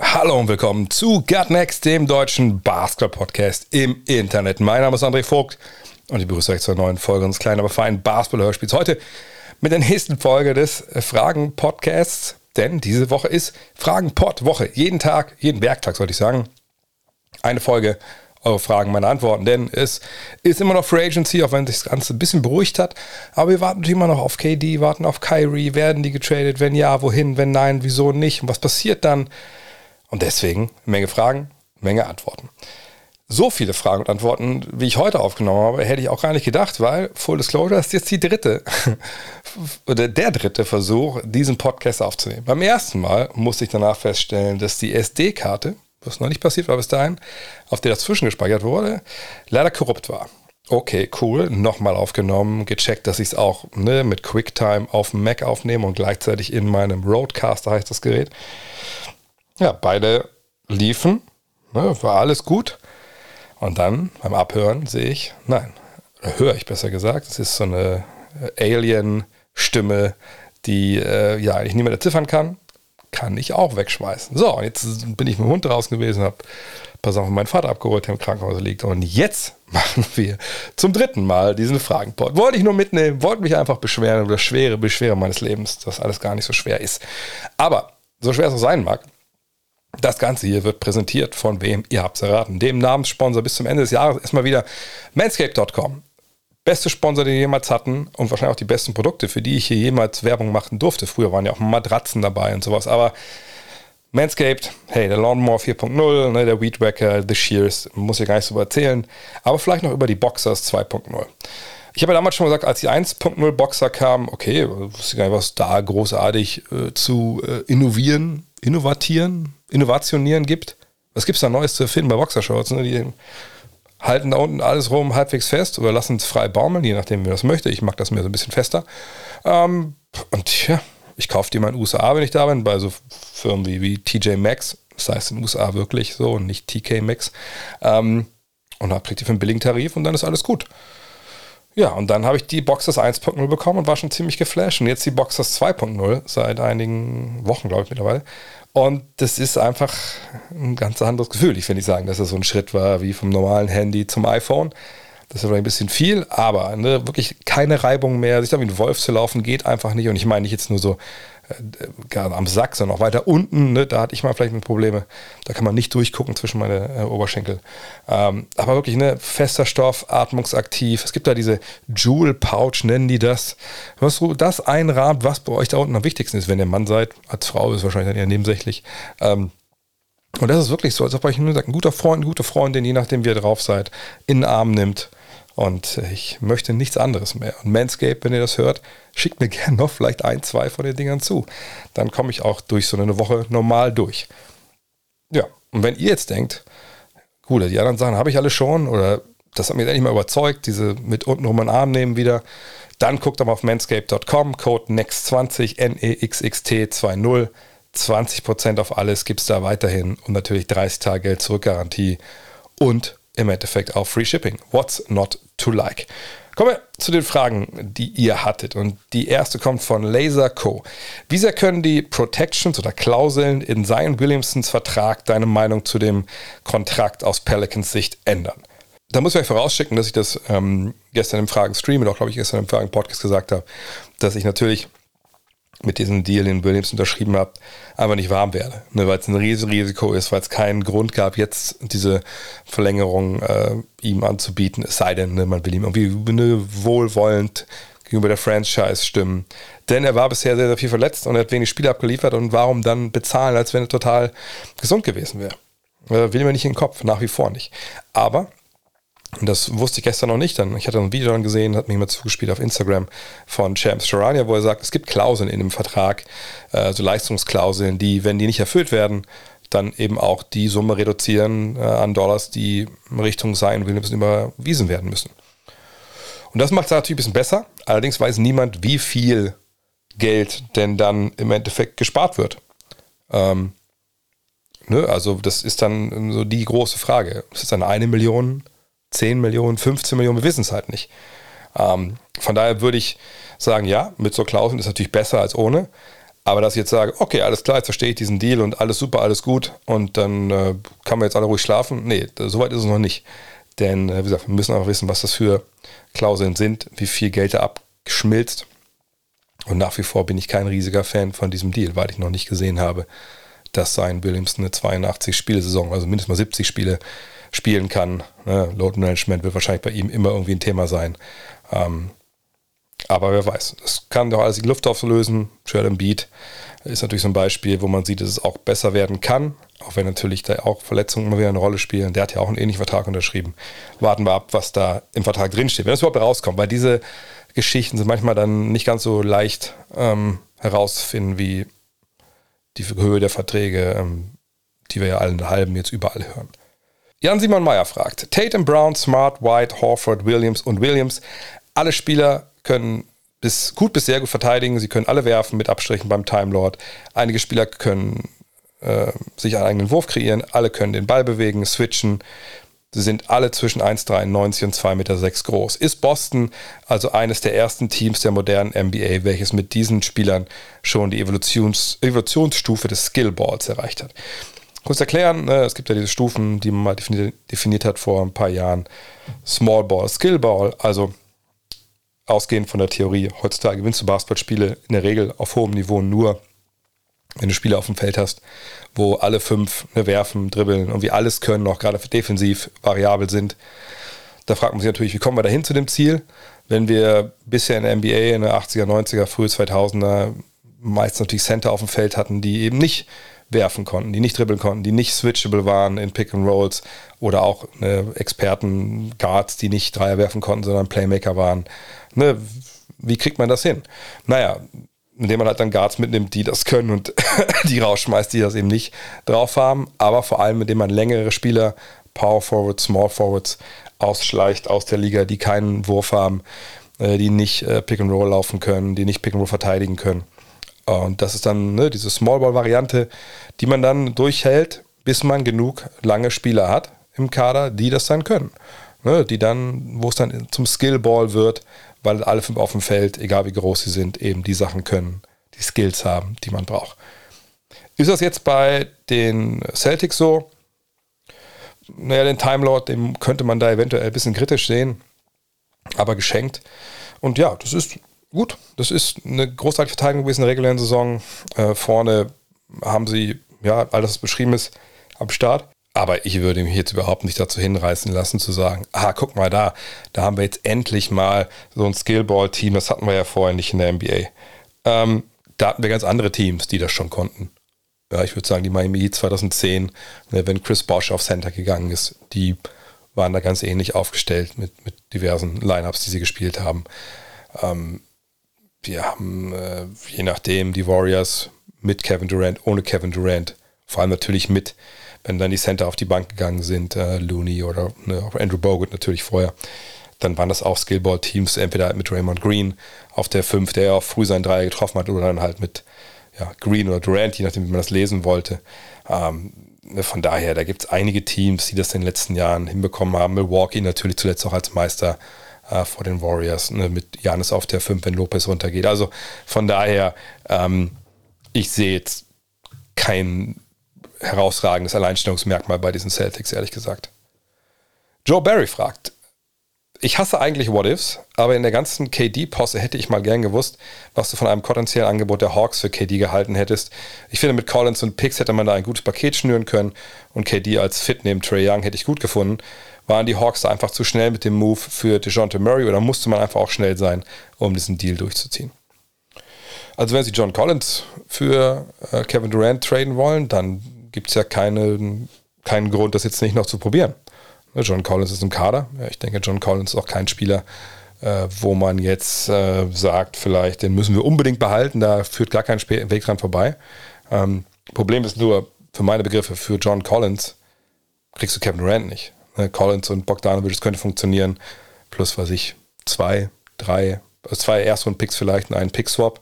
Hallo und willkommen zu Gut Next, dem deutschen Basketball-Podcast im Internet. Mein Name ist André Vogt und ich begrüße euch zur neuen Folge unseres kleinen, aber feinen Basketball-Hörspiels. Heute mit der nächsten Folge des Fragen-Podcasts, denn diese Woche ist Fragen-Pod-Woche. Jeden Tag, jeden Werktag sollte ich sagen, eine Folge eure Fragen, meine Antworten. Denn es ist immer noch Free Agency, auch wenn sich das Ganze ein bisschen beruhigt hat. Aber wir warten natürlich immer noch auf KD, warten auf Kyrie. Werden die getradet? Wenn ja, wohin? Wenn nein, wieso nicht? Und was passiert dann? Und deswegen Menge Fragen, Menge Antworten. So viele Fragen und Antworten, wie ich heute aufgenommen habe, hätte ich auch gar nicht gedacht, weil Full Disclosure ist jetzt die dritte oder der dritte Versuch, diesen Podcast aufzunehmen. Beim ersten Mal musste ich danach feststellen, dass die SD-Karte, was noch nicht passiert war bis dahin, auf der das zwischengespeichert wurde, leider korrupt war. Okay, cool. Nochmal aufgenommen, gecheckt, dass ich es auch ne, mit QuickTime auf dem Mac aufnehme und gleichzeitig in meinem Roadcaster heißt das Gerät. Ja, beide liefen, ne, war alles gut. Und dann beim Abhören sehe ich, nein, höre ich besser gesagt, es ist so eine Alien-Stimme, die äh, ja eigentlich niemand erziffern kann kann ich auch wegschmeißen. So, und jetzt bin ich mit dem Hund draußen gewesen, habe Sachen von meinem Vater abgeholt, der im Krankenhaus liegt. Und jetzt machen wir zum dritten Mal diesen Fragenport. Wollte ich nur mitnehmen, wollte mich einfach beschweren über das schwere Beschwere meines Lebens, dass alles gar nicht so schwer ist. Aber, so schwer es auch sein mag, das Ganze hier wird präsentiert von wem? Ihr habt es erraten. Dem Namenssponsor bis zum Ende des Jahres erstmal wieder manscape.com beste Sponsor, den wir jemals hatten und wahrscheinlich auch die besten Produkte, für die ich hier jemals Werbung machen durfte. Früher waren ja auch Matratzen dabei und sowas, aber Manscaped, hey, der Lawnmower 4.0, ne, der Weed Wacker, The Shears, muss ich gar nicht so erzählen, aber vielleicht noch über die Boxers 2.0. Ich habe ja damals schon gesagt, als die 1.0 Boxer kamen, okay, wusste gar nicht, was da großartig äh, zu äh, innovieren, innovatieren, innovationieren gibt. Was gibt es da Neues zu erfinden bei Boxershorts? Ne? Die halten da unten alles rum halbwegs fest oder lassen es frei baumeln, je nachdem, wie das möchte. Ich mag das mir so ein bisschen fester. Ähm, und ja, ich kaufe die mal in den USA, wenn ich da bin, bei so Firmen wie, wie TJ Maxx. Das heißt in den USA wirklich so und nicht TK Maxx. Ähm, und dann kriegt die für einen billigen Tarif und dann ist alles gut. Ja, und dann habe ich die Boxers 1.0 bekommen und war schon ziemlich geflasht. Und jetzt die Boxers 2.0 seit einigen Wochen, glaube ich, mittlerweile. Und das ist einfach ein ganz anderes Gefühl. Ich will nicht sagen, dass es so ein Schritt war wie vom normalen Handy zum iPhone. Das ist vielleicht ein bisschen viel, aber ne, wirklich keine Reibung mehr. Sich da wie ein Wolf zu laufen geht einfach nicht. Und ich meine nicht jetzt nur so äh, am Sack, sondern auch weiter unten. Ne, da hatte ich mal vielleicht Probleme. Da kann man nicht durchgucken zwischen meine äh, Oberschenkel. Ähm, aber wirklich ne, fester Stoff, atmungsaktiv. Es gibt da diese Jewel Pouch, nennen die das. Was das einrahmt, was bei euch da unten am wichtigsten ist, wenn ihr Mann seid. Als Frau ist es wahrscheinlich dann eher nebensächlich. Ähm, und das ist wirklich so, als ob euch nur sagt, ein guter Freund, eine gute Freundin, je nachdem, wie ihr drauf seid, in den Arm nimmt. Und ich möchte nichts anderes mehr. Und Manscape, wenn ihr das hört, schickt mir gerne noch vielleicht ein, zwei von den Dingern zu. Dann komme ich auch durch so eine Woche normal durch. Ja, und wenn ihr jetzt denkt, gut, die anderen Sachen habe ich alle schon oder das hat mich endlich mal überzeugt, diese mit unten rum einen Arm nehmen wieder, dann guckt doch mal auf manscape.com, Code NEXT20, N-E-X-X-T 20 20% auf alles gibt es da weiterhin und natürlich 30 Tage Geld zurück Garantie und im Endeffekt auch Free Shipping. What's not to like? Kommen wir zu den Fragen, die ihr hattet. Und die erste kommt von Laser Co. Wie sehr können die Protections oder Klauseln in Zion Williamsons Vertrag deine Meinung zu dem Kontrakt aus Pelicans Sicht ändern? Da muss ich euch vorausschicken, dass ich das ähm, gestern im Fragen-Stream und auch, glaube ich, gestern im Fragen-Podcast gesagt habe, dass ich natürlich mit diesem Deal, den Williams unterschrieben hat, einfach nicht warm werde. Ne, weil es ein Riesenrisiko ist, weil es keinen Grund gab, jetzt diese Verlängerung äh, ihm anzubieten, es sei denn, ne, man will ihm irgendwie ne, wohlwollend gegenüber der Franchise stimmen. Denn er war bisher sehr, sehr viel verletzt und er hat wenig Spiele abgeliefert und warum dann bezahlen, als wenn er total gesund gewesen wäre? Äh, will mir nicht in den Kopf, nach wie vor nicht. Aber und das wusste ich gestern noch nicht. Dann, ich hatte ein Video dann gesehen, hat mich mal zugespielt auf Instagram von Champs Charania, wo er sagt, es gibt Klauseln in dem Vertrag, äh, so Leistungsklauseln, die, wenn die nicht erfüllt werden, dann eben auch die Summe reduzieren äh, an Dollars, die Richtung Zion Williams überwiesen werden müssen. Und das macht es natürlich ein bisschen besser. Allerdings weiß niemand, wie viel Geld denn dann im Endeffekt gespart wird. Ähm, ne? Also das ist dann so die große Frage. Ist es dann eine Million, 10 Millionen, 15 Millionen? Wir wissen es halt nicht. Ähm, von daher würde ich sagen, ja, mit so Klauseln ist natürlich besser als ohne. Aber dass ich jetzt sage, okay, alles klar, jetzt verstehe ich diesen Deal und alles super, alles gut und dann äh, kann man jetzt alle ruhig schlafen. Nee, soweit ist es noch nicht. Denn, äh, wie gesagt, wir müssen auch wissen, was das für Klauseln sind, wie viel Geld da abschmilzt. Und nach wie vor bin ich kein riesiger Fan von diesem Deal, weil ich noch nicht gesehen habe, dass sein Williams eine 82-Spiele-Saison, also mindestens mal 70 Spiele spielen kann. Ne? Load Management wird wahrscheinlich bei ihm immer irgendwie ein Thema sein. Ähm, aber wer weiß, es kann doch alles die Luft auflösen. Sheldon Beat ist natürlich so ein Beispiel, wo man sieht, dass es auch besser werden kann, auch wenn natürlich da auch Verletzungen immer wieder eine Rolle spielen. Der hat ja auch einen ähnlichen Vertrag unterschrieben. Warten wir ab, was da im Vertrag drinsteht, wenn das überhaupt rauskommt, weil diese Geschichten sind manchmal dann nicht ganz so leicht ähm, herauszufinden wie die Höhe der Verträge, ähm, die wir ja allen halben jetzt überall hören. Jan Simon Meyer fragt: Tatum, Brown, Smart, White, Horford, Williams und Williams. Alle Spieler können bis gut bis sehr gut verteidigen. Sie können alle werfen mit Abstrichen beim Time Lord. Einige Spieler können äh, sich einen eigenen Wurf kreieren. Alle können den Ball bewegen, switchen. Sie sind alle zwischen 1,93 und 2,6 Meter groß. Ist Boston also eines der ersten Teams der modernen NBA, welches mit diesen Spielern schon die Evolutions Evolutionsstufe des Skillballs erreicht hat? Kurz erklären, ne, es gibt ja diese Stufen, die man mal definiert, hat vor ein paar Jahren. Small Ball, Skill Ball, also ausgehend von der Theorie, heutzutage gewinnst du Basketballspiele in der Regel auf hohem Niveau nur, wenn du Spiele auf dem Feld hast, wo alle fünf ne, werfen, dribbeln und wie alles können, auch gerade defensiv variabel sind. Da fragt man sich natürlich, wie kommen wir dahin zu dem Ziel, wenn wir bisher in der NBA in der 80er, 90er, frühe 2000er meist natürlich Center auf dem Feld hatten, die eben nicht werfen konnten, die nicht dribbeln konnten, die nicht switchable waren in Pick and Rolls oder auch ne, Experten, Guards, die nicht Dreier werfen konnten, sondern Playmaker waren. Ne, wie kriegt man das hin? Naja, indem man halt dann Guards mitnimmt, die das können und die rausschmeißt, die das eben nicht drauf haben, aber vor allem indem man längere Spieler, Power Forwards, Small Forwards ausschleicht aus der Liga, die keinen Wurf haben, äh, die nicht äh, Pick and Roll laufen können, die nicht Pick and Roll verteidigen können. Und das ist dann ne, diese Small Ball Variante, die man dann durchhält, bis man genug lange Spieler hat im Kader, die das dann können. Ne, die dann, wo es dann zum Skill Ball wird, weil alle fünf auf dem Feld, egal wie groß sie sind, eben die Sachen können, die Skills haben, die man braucht. Ist das jetzt bei den Celtics so? Naja, den Time Lord, dem könnte man da eventuell ein bisschen kritisch sehen, aber geschenkt. Und ja, das ist gut. Das ist eine großartige Verteidigung gewesen in der regulären Saison. Äh, vorne haben sie, ja, alles, was beschrieben ist, am Start. Aber ich würde mich jetzt überhaupt nicht dazu hinreißen lassen zu sagen, ah, guck mal da, da haben wir jetzt endlich mal so ein Skillball-Team, das hatten wir ja vorher nicht in der NBA. Ähm, da hatten wir ganz andere Teams, die das schon konnten. Ja, ich würde sagen, die Miami Heat 2010, ne, wenn Chris Bosch auf Center gegangen ist, die waren da ganz ähnlich aufgestellt mit, mit diversen Lineups, die sie gespielt haben. Ähm, wir haben, äh, je nachdem, die Warriors mit Kevin Durant, ohne Kevin Durant, vor allem natürlich mit wenn dann die Center auf die Bank gegangen sind, äh, Looney oder ne, auch Andrew Bogut natürlich vorher, dann waren das auch Skillball-Teams, entweder mit Raymond Green auf der 5, der ja auch früh seinen Dreier getroffen hat, oder dann halt mit ja, Green oder Durant, je nachdem, wie man das lesen wollte. Ähm, ne, von daher, da gibt es einige Teams, die das in den letzten Jahren hinbekommen haben. Milwaukee natürlich zuletzt auch als Meister äh, vor den Warriors, ne, mit Janis auf der 5, wenn Lopez runtergeht. Also von daher, ähm, ich sehe jetzt kein herausragendes Alleinstellungsmerkmal bei diesen Celtics, ehrlich gesagt. Joe Barry fragt, ich hasse eigentlich What-Ifs, aber in der ganzen KD-Posse hätte ich mal gern gewusst, was du von einem potenziellen Angebot der Hawks für KD gehalten hättest. Ich finde, mit Collins und Picks hätte man da ein gutes Paket schnüren können und KD als Fit neben Trey Young hätte ich gut gefunden. Waren die Hawks einfach zu schnell mit dem Move für DeJounte Murray oder musste man einfach auch schnell sein, um diesen Deal durchzuziehen? Also wenn sie John Collins für äh, Kevin Durant traden wollen, dann gibt es ja keine, keinen Grund, das jetzt nicht noch zu probieren. Ne, John Collins ist im Kader. Ja, ich denke, John Collins ist auch kein Spieler, äh, wo man jetzt äh, sagt, vielleicht, den müssen wir unbedingt behalten, da führt gar kein Weg dran vorbei. Ähm, Problem ist nur, für meine Begriffe, für John Collins, kriegst du Kevin Durant nicht. Ne, Collins und Bogdanovic, das könnte funktionieren. Plus, was ich, zwei, drei, also zwei Erstrunden-Picks vielleicht und einen Pick-Swap.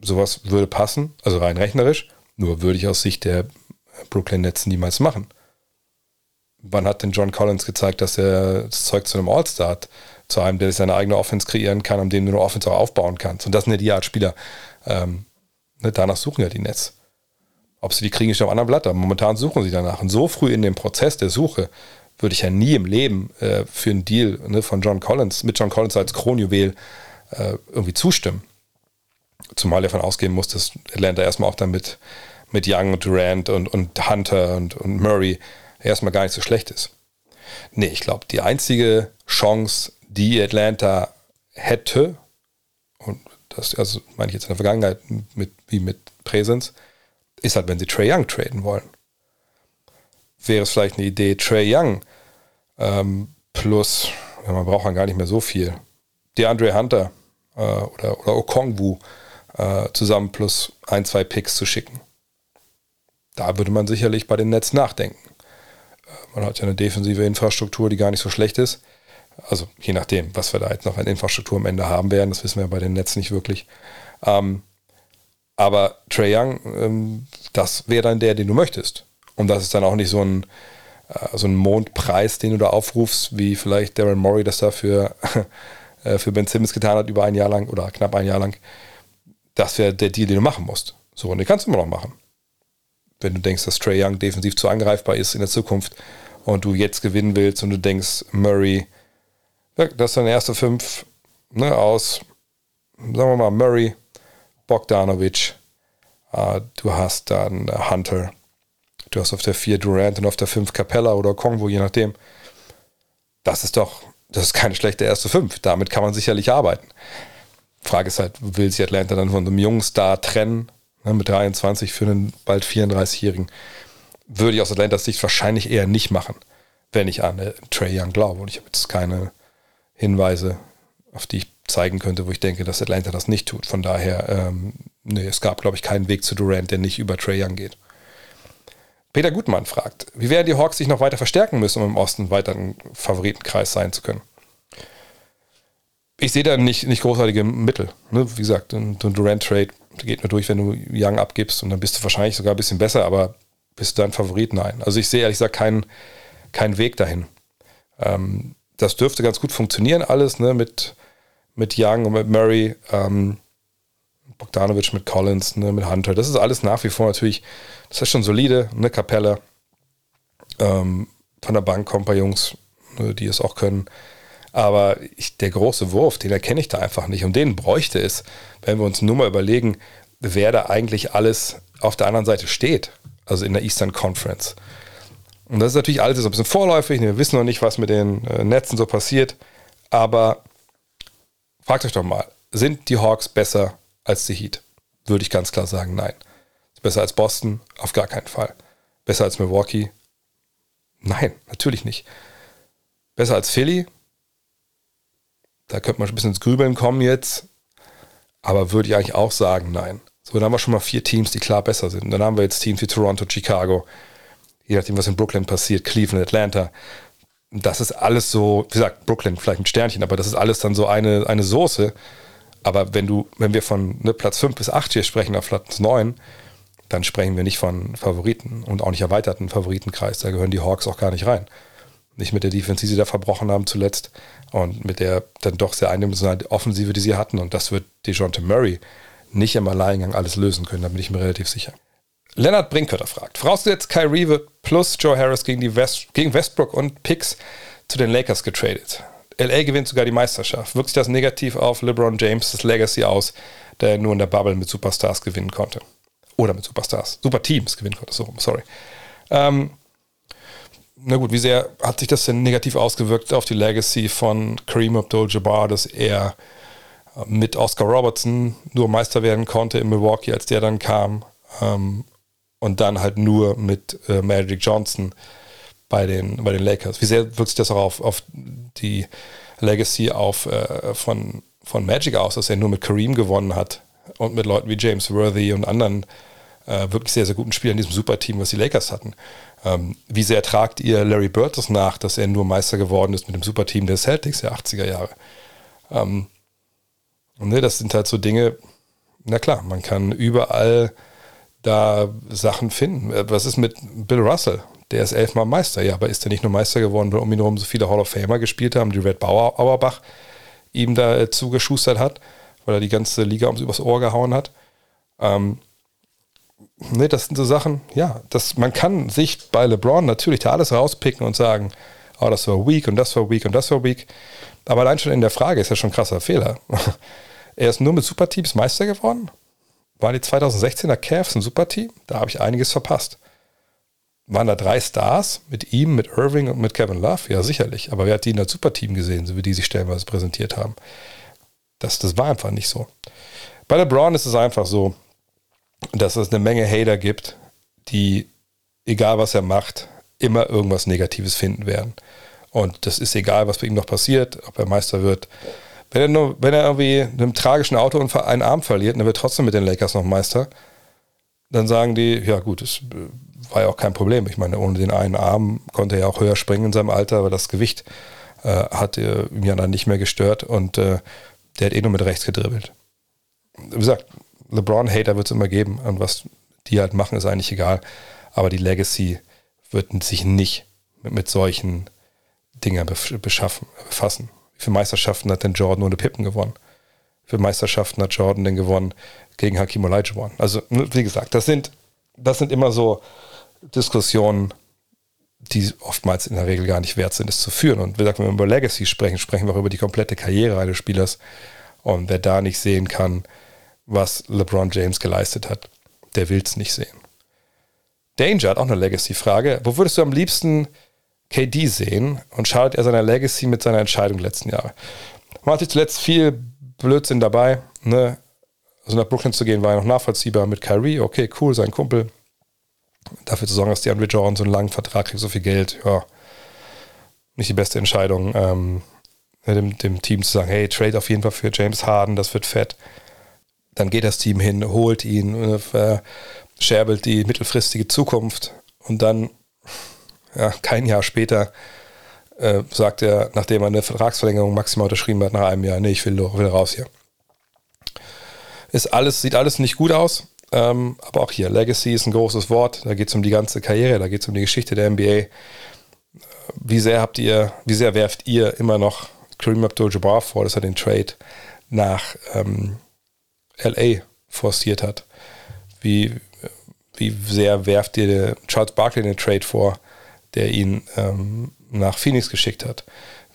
Sowas würde passen, also rein rechnerisch. Nur würde ich aus Sicht der Brooklyn Nets niemals machen. Wann hat denn John Collins gezeigt, dass er das Zeug zu einem All-Star hat? Zu einem, der seine eigene Offense kreieren kann, an dem du eine Offense auch aufbauen kannst. Und das sind ja die Art Spieler. Ähm, ne, danach suchen ja die Nets. Ob sie die kriegen, ist auf einem anderen Blatt, aber momentan suchen sie danach. Und so früh in dem Prozess der Suche würde ich ja nie im Leben äh, für einen Deal ne, von John Collins, mit John Collins als Kronjuwel äh, irgendwie zustimmen. Zumal er davon ausgehen muss, dass Atlanta erstmal auch dann mit, Young und Durant und, und Hunter und, und Murray erstmal gar nicht so schlecht ist. Nee, ich glaube, die einzige Chance, die Atlanta hätte, und das also meine ich jetzt in der Vergangenheit mit, wie mit Präsenz, ist halt, wenn sie Trey Young traden wollen. Wäre es vielleicht eine Idee, Trey Young ähm, plus, ja, man braucht dann gar nicht mehr so viel, DeAndre Hunter äh, oder, oder Okongwu äh, zusammen plus ein, zwei Picks zu schicken. Da würde man sicherlich bei den Nets nachdenken. Äh, man hat ja eine defensive Infrastruktur, die gar nicht so schlecht ist. Also je nachdem, was wir da jetzt noch an Infrastruktur am Ende haben werden, das wissen wir bei den Nets nicht wirklich. Ähm, aber Trey Young, ähm, das wäre dann der, den du möchtest. Und das ist dann auch nicht so ein, äh, so ein Mondpreis, den du da aufrufst, wie vielleicht Darren Murray das da für, äh, für Ben Simmons getan hat, über ein Jahr lang oder knapp ein Jahr lang. Das wäre der Deal, den du machen musst. So, und den kannst du immer noch machen. Wenn du denkst, dass Trey Young defensiv zu angreifbar ist in der Zukunft und du jetzt gewinnen willst und du denkst, Murray, das ist deine erste fünf ne, aus, sagen wir mal, Murray, Bogdanovic, äh, du hast dann äh, Hunter, du hast auf der 4 Durant und auf der 5 Capella oder Kongwo, je nachdem. Das ist doch, das ist keine schlechte erste 5. Damit kann man sicherlich arbeiten. Frage ist halt, will sich Atlanta dann von einem jungen Star trennen, ne, mit 23 für einen bald 34-Jährigen? Würde ich aus Atlantas Sicht wahrscheinlich eher nicht machen, wenn ich an äh, Trey Young glaube. Und ich habe jetzt keine Hinweise, auf die ich zeigen könnte, wo ich denke, dass Atlanta das nicht tut. Von daher, ähm, nee, es gab, glaube ich, keinen Weg zu Durant, der nicht über Trey Young geht. Peter Gutmann fragt, wie werden die Hawks sich noch weiter verstärken müssen, um im Osten weiter ein Favoritenkreis sein zu können? Ich sehe da nicht, nicht großartige Mittel. Ne? Wie gesagt, ein, ein Durant-Trade geht nur durch, wenn du Young abgibst und dann bist du wahrscheinlich sogar ein bisschen besser, aber bist du dein Favorit? Nein. Also ich sehe ehrlich gesagt keinen kein Weg dahin. Ähm, das dürfte ganz gut funktionieren alles, ne? mit mit Young und mit Murray, ähm, Bogdanovic mit Collins, ne, mit Hunter. Das ist alles nach wie vor natürlich, das ist schon solide, eine Kapelle. Ähm, von der Bank kommen ein paar Jungs, ne, die es auch können. Aber ich, der große Wurf, den erkenne ich da einfach nicht. Und den bräuchte es, wenn wir uns nur mal überlegen, wer da eigentlich alles auf der anderen Seite steht. Also in der Eastern Conference. Und das ist natürlich alles so ein bisschen vorläufig. Wir wissen noch nicht, was mit den äh, Netzen so passiert. Aber Fragt euch doch mal, sind die Hawks besser als die Heat? Würde ich ganz klar sagen, nein. Besser als Boston? Auf gar keinen Fall. Besser als Milwaukee? Nein, natürlich nicht. Besser als Philly? Da könnte man ein bisschen ins Grübeln kommen jetzt. Aber würde ich eigentlich auch sagen, nein. So, dann haben wir schon mal vier Teams, die klar besser sind. Dann haben wir jetzt Teams wie Toronto, Chicago, je nachdem, was in Brooklyn passiert, Cleveland, Atlanta das ist alles so, wie gesagt, Brooklyn vielleicht ein Sternchen, aber das ist alles dann so eine, eine Soße. Aber wenn du, wenn wir von ne, Platz 5 bis 8 hier sprechen, auf Platz 9, dann sprechen wir nicht von Favoriten und auch nicht erweiterten Favoritenkreis. Da gehören die Hawks auch gar nicht rein. Nicht mit der Defense, die sie da verbrochen haben zuletzt und mit der dann doch sehr eindimensionalen Offensive, die sie hatten. Und das wird DeJounte Murray nicht im Alleingang alles lösen können, da bin ich mir relativ sicher. Lennart Brinkkötter fragt, vorausgesetzt Kyrie wird plus Joe Harris gegen, die West, gegen Westbrook und Picks zu den Lakers getradet. LA gewinnt sogar die Meisterschaft. Wirkt sich das negativ auf LeBron James' Legacy aus, der er nur in der Bubble mit Superstars gewinnen konnte? Oder mit Superstars, Superteams gewinnen konnte, so sorry. Ähm, na gut, wie sehr hat sich das denn negativ ausgewirkt auf die Legacy von Kareem Abdul-Jabbar, dass er mit Oscar Robertson nur Meister werden konnte in Milwaukee, als der dann kam? Ähm, und dann halt nur mit äh, Magic Johnson bei den, bei den Lakers. Wie sehr wirkt sich das auch auf, auf die Legacy auf, äh, von, von Magic aus, dass er nur mit Kareem gewonnen hat und mit Leuten wie James Worthy und anderen äh, wirklich sehr, sehr guten Spieler in diesem Superteam, was die Lakers hatten. Ähm, wie sehr tragt ihr Larry Bird das nach, dass er nur Meister geworden ist mit dem Superteam der Celtics der 80er Jahre? Ähm, ne, das sind halt so Dinge, na klar, man kann überall da Sachen finden. Äh, was ist mit Bill Russell? Der ist elfmal Meister, ja, aber ist er nicht nur Meister geworden, weil um ihn herum so viele Hall of Famer gespielt haben, die Red Bauer, Auerbach ihm da äh, zugeschustert hat, weil er die ganze Liga ums übers Ohr gehauen hat. Ähm, ne, das sind so Sachen, ja, das, man kann sich bei LeBron natürlich da alles rauspicken und sagen, oh, das war weak und das war weak und das war weak. Aber allein schon in der Frage ist ja schon ein krasser Fehler. er ist nur mit Superteams Meister geworden. Waren die 2016er Cavs ein Superteam? Da habe ich einiges verpasst. Waren da drei Stars mit ihm, mit Irving und mit Kevin Love? Ja, sicherlich. Aber wer hat die in das Superteam gesehen, so wie die sich stellenweise präsentiert haben? Das, das war einfach nicht so. Bei LeBron ist es einfach so, dass es eine Menge Hater gibt, die, egal was er macht, immer irgendwas Negatives finden werden. Und das ist egal, was bei ihm noch passiert, ob er Meister wird. Wenn er, nur, wenn er irgendwie einem tragischen Autounfall einen Arm verliert, dann wird trotzdem mit den Lakers noch Meister. Dann sagen die, ja gut, das war ja auch kein Problem. Ich meine, ohne den einen Arm konnte er ja auch höher springen in seinem Alter, aber das Gewicht äh, hat äh, ihn ja dann nicht mehr gestört und äh, der hat eh nur mit rechts gedribbelt. Wie gesagt, LeBron-Hater wird es immer geben und was die halt machen, ist eigentlich egal. Aber die Legacy wird sich nicht mit, mit solchen Dingen beschaffen, befassen. Wie viele Meisterschaften hat denn Jordan ohne Pippen gewonnen? Wie viele Meisterschaften hat Jordan denn gewonnen gegen Hakim Olajuwon? Also, wie gesagt, das sind, das sind immer so Diskussionen, die oftmals in der Regel gar nicht wert sind, es zu führen. Und wie gesagt, wenn wir über Legacy sprechen, sprechen wir auch über die komplette Karriere eines Spielers. Und wer da nicht sehen kann, was LeBron James geleistet hat. Der will es nicht sehen. Danger hat auch eine Legacy-Frage. Wo würdest du am liebsten KD sehen und schadet er seiner Legacy mit seiner Entscheidung letzten Jahre? Man hatte zuletzt viel Blödsinn dabei. Ne? Also nach Brooklyn zu gehen war ja noch nachvollziehbar mit Kyrie. Okay, cool, sein Kumpel. Dafür zu sorgen, dass die Andre Jordan so einen langen Vertrag kriegt, so viel Geld. Ja, nicht die beste Entscheidung. Ähm, dem, dem Team zu sagen, hey, trade auf jeden Fall für James Harden, das wird fett dann geht das Team hin, holt ihn, verscherbelt die mittelfristige Zukunft und dann, ja, kein Jahr später, äh, sagt er, nachdem er eine Vertragsverlängerung maximal unterschrieben hat, nach einem Jahr, nee, ich will, will raus hier. Ist alles, sieht alles nicht gut aus, ähm, aber auch hier, Legacy ist ein großes Wort, da geht es um die ganze Karriere, da geht es um die Geschichte der NBA. Wie sehr habt ihr, wie sehr werft ihr immer noch Kareem Abdul-Jabbar vor, dass er den Trade nach ähm, LA forciert hat. Wie, wie sehr werft ihr Charles Barkley den Trade vor, der ihn ähm, nach Phoenix geschickt hat?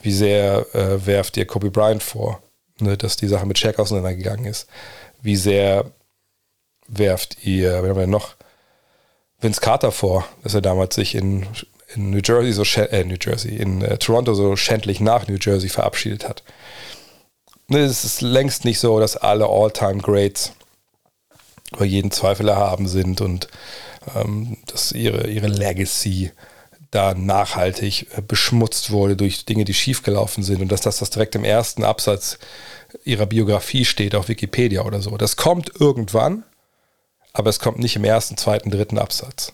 Wie sehr äh, werft ihr Kobe Bryant vor, ne, dass die Sache mit Shaq auseinandergegangen ist? Wie sehr werft ihr, wir haben ja noch Vince Carter vor, dass er damals sich in, in New Jersey so äh, New Jersey, in äh, Toronto so schändlich nach New Jersey verabschiedet hat. Ne, es ist längst nicht so, dass alle All-Time-Greats über jeden Zweifel erhaben sind und ähm, dass ihre, ihre Legacy da nachhaltig äh, beschmutzt wurde durch Dinge, die schiefgelaufen sind und dass das, das direkt im ersten Absatz ihrer Biografie steht auf Wikipedia oder so. Das kommt irgendwann, aber es kommt nicht im ersten, zweiten, dritten Absatz.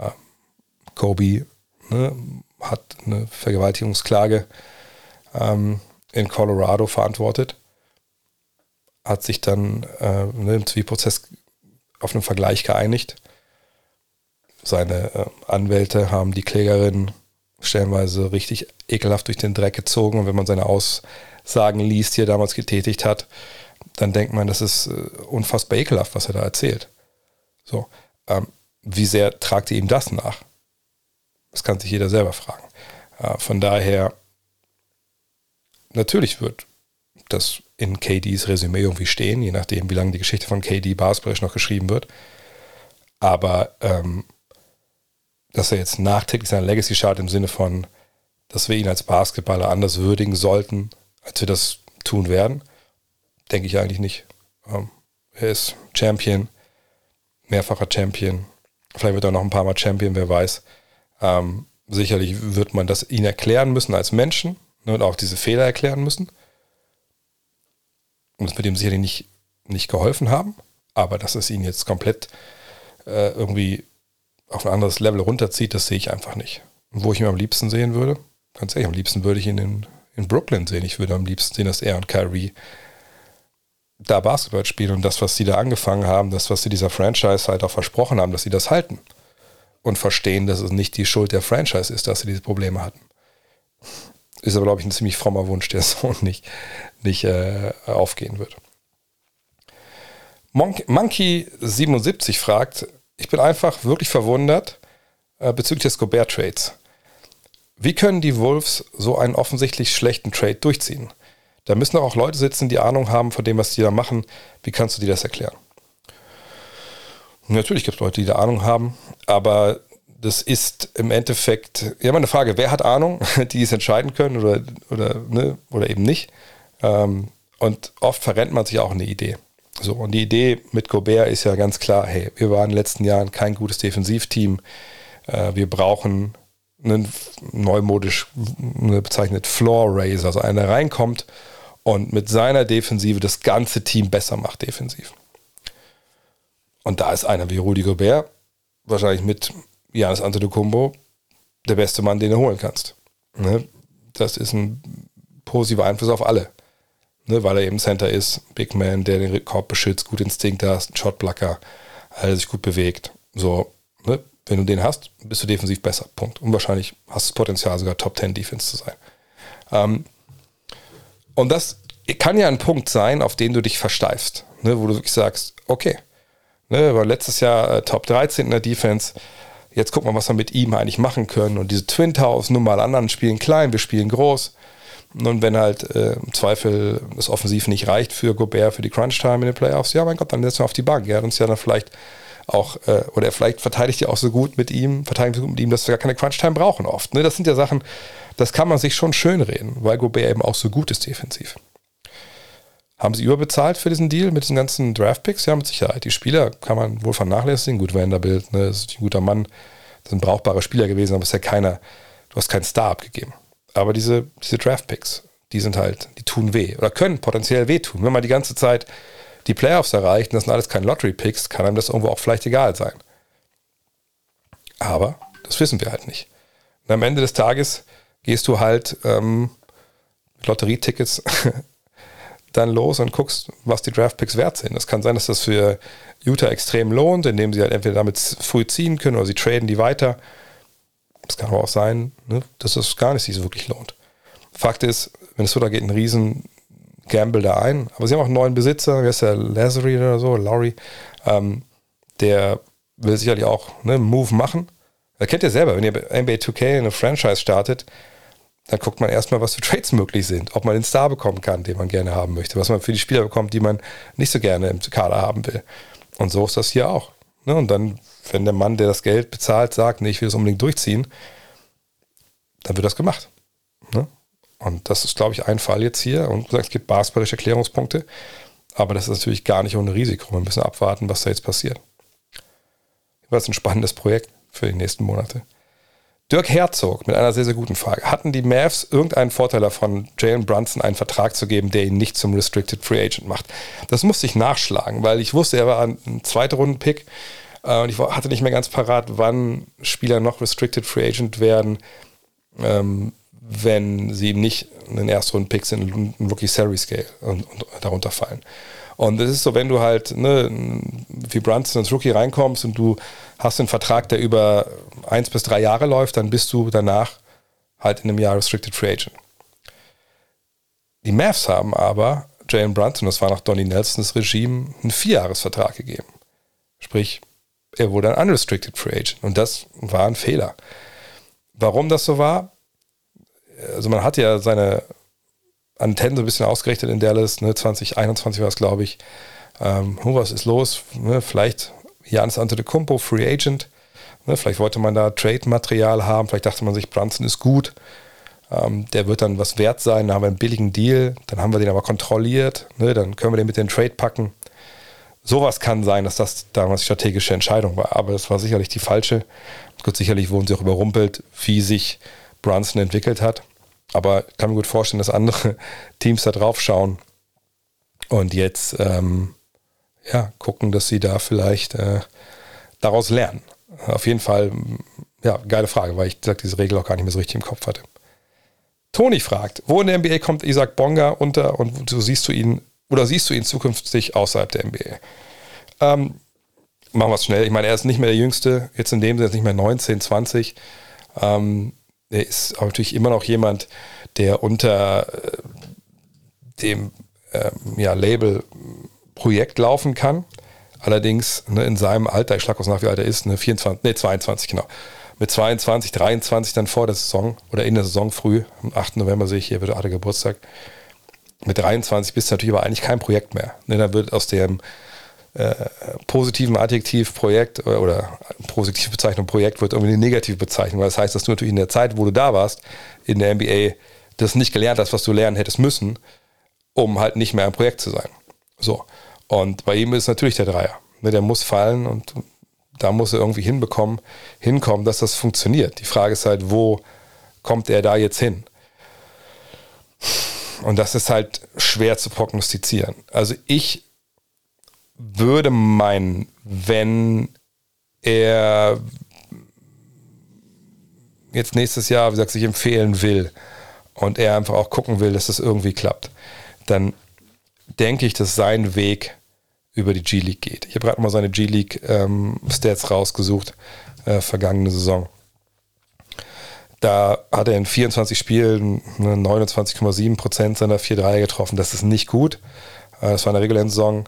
Ähm, Kobe ne, hat eine Vergewaltigungsklage ähm, in Colorado verantwortet, hat sich dann äh, ne, im Zivilprozess auf einen Vergleich geeinigt. Seine äh, Anwälte haben die Klägerin stellenweise richtig ekelhaft durch den Dreck gezogen und wenn man seine Aussagen liest, die er damals getätigt hat, dann denkt man, das ist äh, unfassbar ekelhaft, was er da erzählt. So, ähm, wie sehr tragt ihr ihm das nach? Das kann sich jeder selber fragen. Äh, von daher natürlich wird das in KDs Resümee irgendwie stehen, je nachdem, wie lange die Geschichte von KD Basketball noch geschrieben wird. Aber ähm, dass er jetzt nachträglich seine Legacy schaut im Sinne von, dass wir ihn als Basketballer anders würdigen sollten, als wir das tun werden, denke ich eigentlich nicht. Ähm, er ist Champion, mehrfacher Champion. Vielleicht wird er noch ein paar Mal Champion, wer weiß. Ähm, sicherlich wird man das ihn erklären müssen als Menschen, ne, und auch diese Fehler erklären müssen. Und es wird ihm sicherlich nicht, nicht geholfen haben, aber dass es ihn jetzt komplett äh, irgendwie auf ein anderes Level runterzieht, das sehe ich einfach nicht. Und wo ich ihn am liebsten sehen würde, ganz ehrlich, am liebsten würde ich ihn in, in Brooklyn sehen. Ich würde am liebsten sehen, dass er und Kyrie da Basketball spielen und das, was sie da angefangen haben, das, was sie dieser Franchise halt auch versprochen haben, dass sie das halten. Und verstehen, dass es nicht die Schuld der Franchise ist, dass sie diese Probleme hatten. Ist aber, glaube ich, ein ziemlich frommer Wunsch, der so nicht, nicht äh, aufgehen wird. Monkey77 fragt, ich bin einfach wirklich verwundert äh, bezüglich des Gobert-Trades. Wie können die Wolves so einen offensichtlich schlechten Trade durchziehen? Da müssen auch Leute sitzen, die Ahnung haben von dem, was die da machen. Wie kannst du dir das erklären? Natürlich gibt es Leute, die da Ahnung haben, aber das ist im Endeffekt ja immer eine Frage, wer hat Ahnung, die es entscheiden können oder, oder, ne, oder eben nicht. Ähm, und oft verrennt man sich auch eine Idee. So, und die Idee mit Gobert ist ja ganz klar, hey, wir waren in den letzten Jahren kein gutes Defensivteam. Äh, wir brauchen einen neumodisch bezeichnet Floor Raiser, also einer, der reinkommt und mit seiner Defensive das ganze Team besser macht defensiv. Und da ist einer wie Rudi Gobert wahrscheinlich mit Janis Antetokounmpo der beste Mann, den du holen kannst. Ne? Das ist ein positiver Einfluss auf alle. Ne? Weil er eben Center ist, Big Man, der den Korb beschützt, gut Instinkt hast, ein Shotblocker, der sich gut bewegt. So, ne? wenn du den hast, bist du defensiv besser. Punkt. Und wahrscheinlich hast du das Potenzial, sogar Top 10 Defense zu sein. Ähm, und das kann ja ein Punkt sein, auf den du dich versteifst, ne? wo du wirklich sagst, okay, ne, war letztes Jahr äh, Top 13 in der Defense, jetzt gucken wir, was wir mit ihm eigentlich machen können. Und diese Twin Towers, nun mal anderen spielen klein, wir spielen groß. Und wenn halt äh, im Zweifel das Offensiv nicht reicht für Gobert, für die Crunch-Time in den Playoffs, ja, mein Gott, dann setzen wir auf die Bank. Er hat uns ja dann vielleicht auch, äh, oder er vielleicht verteidigt ja auch so gut mit ihm, verteidigt so gut mit ihm, dass wir gar keine Crunch-Time brauchen oft. Ne? Das sind ja Sachen, das kann man sich schon schönreden, weil Gobert eben auch so gut ist defensiv. Haben sie überbezahlt für diesen Deal mit diesen ganzen Draftpicks? Ja, mit Sicherheit. Die Spieler kann man wohl vernachlässigen. Gut, Vanderbilt, ne, ist ein guter Mann. Das sind brauchbare Spieler gewesen, aber es ist ja keiner, du hast keinen Star abgegeben. Aber diese, diese Draftpicks, die sind halt, die tun weh oder können potenziell wehtun. Wenn man die ganze Zeit die Playoffs erreicht und das sind alles keine Lottery-Picks, kann einem das irgendwo auch vielleicht egal sein. Aber das wissen wir halt nicht. Und am Ende des Tages gehst du halt ähm, Lotterietickets dann los und guckst, was die Draftpicks wert sind. Es kann sein, dass das für Utah extrem lohnt, indem sie halt entweder damit früh ziehen können oder sie traden die weiter. Es kann aber auch sein, ne, dass es gar nicht sich so wirklich lohnt. Fakt ist, wenn es so da geht, ein riesen Gamble da ein. Aber sie haben auch einen neuen Besitzer, wer ist der Lazary oder so, Laurie, ähm, der will sicherlich auch ne, einen Move machen. Er kennt ja selber, wenn ihr NBA 2K eine Franchise startet, dann guckt man erstmal, was für Trades möglich sind, ob man den Star bekommen kann, den man gerne haben möchte, was man für die Spieler bekommt, die man nicht so gerne im Kader haben will. Und so ist das hier auch. Ne? Und dann, wenn der Mann, der das Geld bezahlt, sagt, nee, ich will das unbedingt durchziehen, dann wird das gemacht. Ne? Und das ist, glaube ich, ein Fall jetzt hier. Und es gibt basketballische Erklärungspunkte, aber das ist natürlich gar nicht ohne Risiko. Wir müssen abwarten, was da jetzt passiert. Das ist ein spannendes Projekt für die nächsten Monate. Dirk Herzog mit einer sehr, sehr guten Frage. Hatten die Mavs irgendeinen Vorteil davon, Jalen Brunson einen Vertrag zu geben, der ihn nicht zum Restricted Free Agent macht? Das musste ich nachschlagen, weil ich wusste, er war ein zweiter Runden-Pick äh, und ich hatte nicht mehr ganz parat, wann Spieler noch Restricted Free Agent werden, ähm, wenn sie nicht einen Erstrunden-Pick sind und wirklich Salary Scale und, und darunter fallen. Und es ist so, wenn du halt ne, wie Brunson ins Rookie reinkommst und du hast einen Vertrag, der über eins bis drei Jahre läuft, dann bist du danach halt in einem Jahr Restricted Free Agent. Die Mavs haben aber Jalen Brunson, das war nach Donnie Nelsons Regime, einen Vierjahresvertrag gegeben. Sprich, er wurde ein Unrestricted Free Agent. Und das war ein Fehler. Warum das so war? Also man hat ja seine Antennen so ein bisschen ausgerichtet in Dallas, ne, 2021 war es, glaube ich. Ähm, was ist los? Ne, vielleicht Janis Antetokounmpo, Free Agent. Ne, vielleicht wollte man da Trade-Material haben, vielleicht dachte man sich, Brunson ist gut. Ähm, der wird dann was wert sein, dann haben wir einen billigen Deal, dann haben wir den aber kontrolliert, ne, dann können wir den mit den Trade packen. Sowas kann sein, dass das damals die strategische Entscheidung war, aber das war sicherlich die falsche. Gut, sicherlich wurden sie auch überrumpelt, wie sich Brunson entwickelt hat. Aber ich kann mir gut vorstellen, dass andere Teams da drauf schauen und jetzt ähm, ja, gucken, dass sie da vielleicht äh, daraus lernen? Auf jeden Fall, ja, geile Frage, weil ich sag, diese Regel auch gar nicht mehr so richtig im Kopf hatte. Toni fragt, wo in der NBA kommt Isaac Bonga unter und so siehst du ihn oder siehst du ihn zukünftig außerhalb der NBA? Ähm, machen wir es schnell. Ich meine, er ist nicht mehr der Jüngste, jetzt in dem Sinne nicht mehr 19, 20. Ähm, er ist natürlich immer noch jemand, der unter äh, dem äh, ja, Label Projekt laufen kann. Allerdings ne, in seinem Alter, ich schlage aus nach, wie alt er ist, ne, 24, nee, 22, genau. Mit 22, 23 dann vor der Saison oder in der Saison früh, am 8. November sehe ich hier, wird er Geburtstag. Mit 23 bist du natürlich aber eigentlich kein Projekt mehr. Ne, dann wird aus dem äh, positiven Adjektiv Projekt oder, oder positive Bezeichnung Projekt wird irgendwie eine negative Bezeichnung, weil das heißt, dass du natürlich in der Zeit, wo du da warst, in der NBA, das nicht gelernt hast, was du lernen hättest müssen, um halt nicht mehr ein Projekt zu sein. So. Und bei ihm ist natürlich der Dreier. Ne, der muss fallen und da muss er irgendwie hinbekommen, hinkommen, dass das funktioniert. Die Frage ist halt, wo kommt er da jetzt hin? Und das ist halt schwer zu prognostizieren. Also ich würde meinen, wenn er jetzt nächstes Jahr, wie gesagt, sich empfehlen will und er einfach auch gucken will, dass das irgendwie klappt, dann denke ich, dass sein Weg über die G-League geht. Ich habe gerade mal seine G-League-Stats ähm, rausgesucht, äh, vergangene Saison. Da hat er in 24 Spielen 29,7 Prozent seiner 4-3 getroffen. Das ist nicht gut. Äh, das war in der regulären Saison.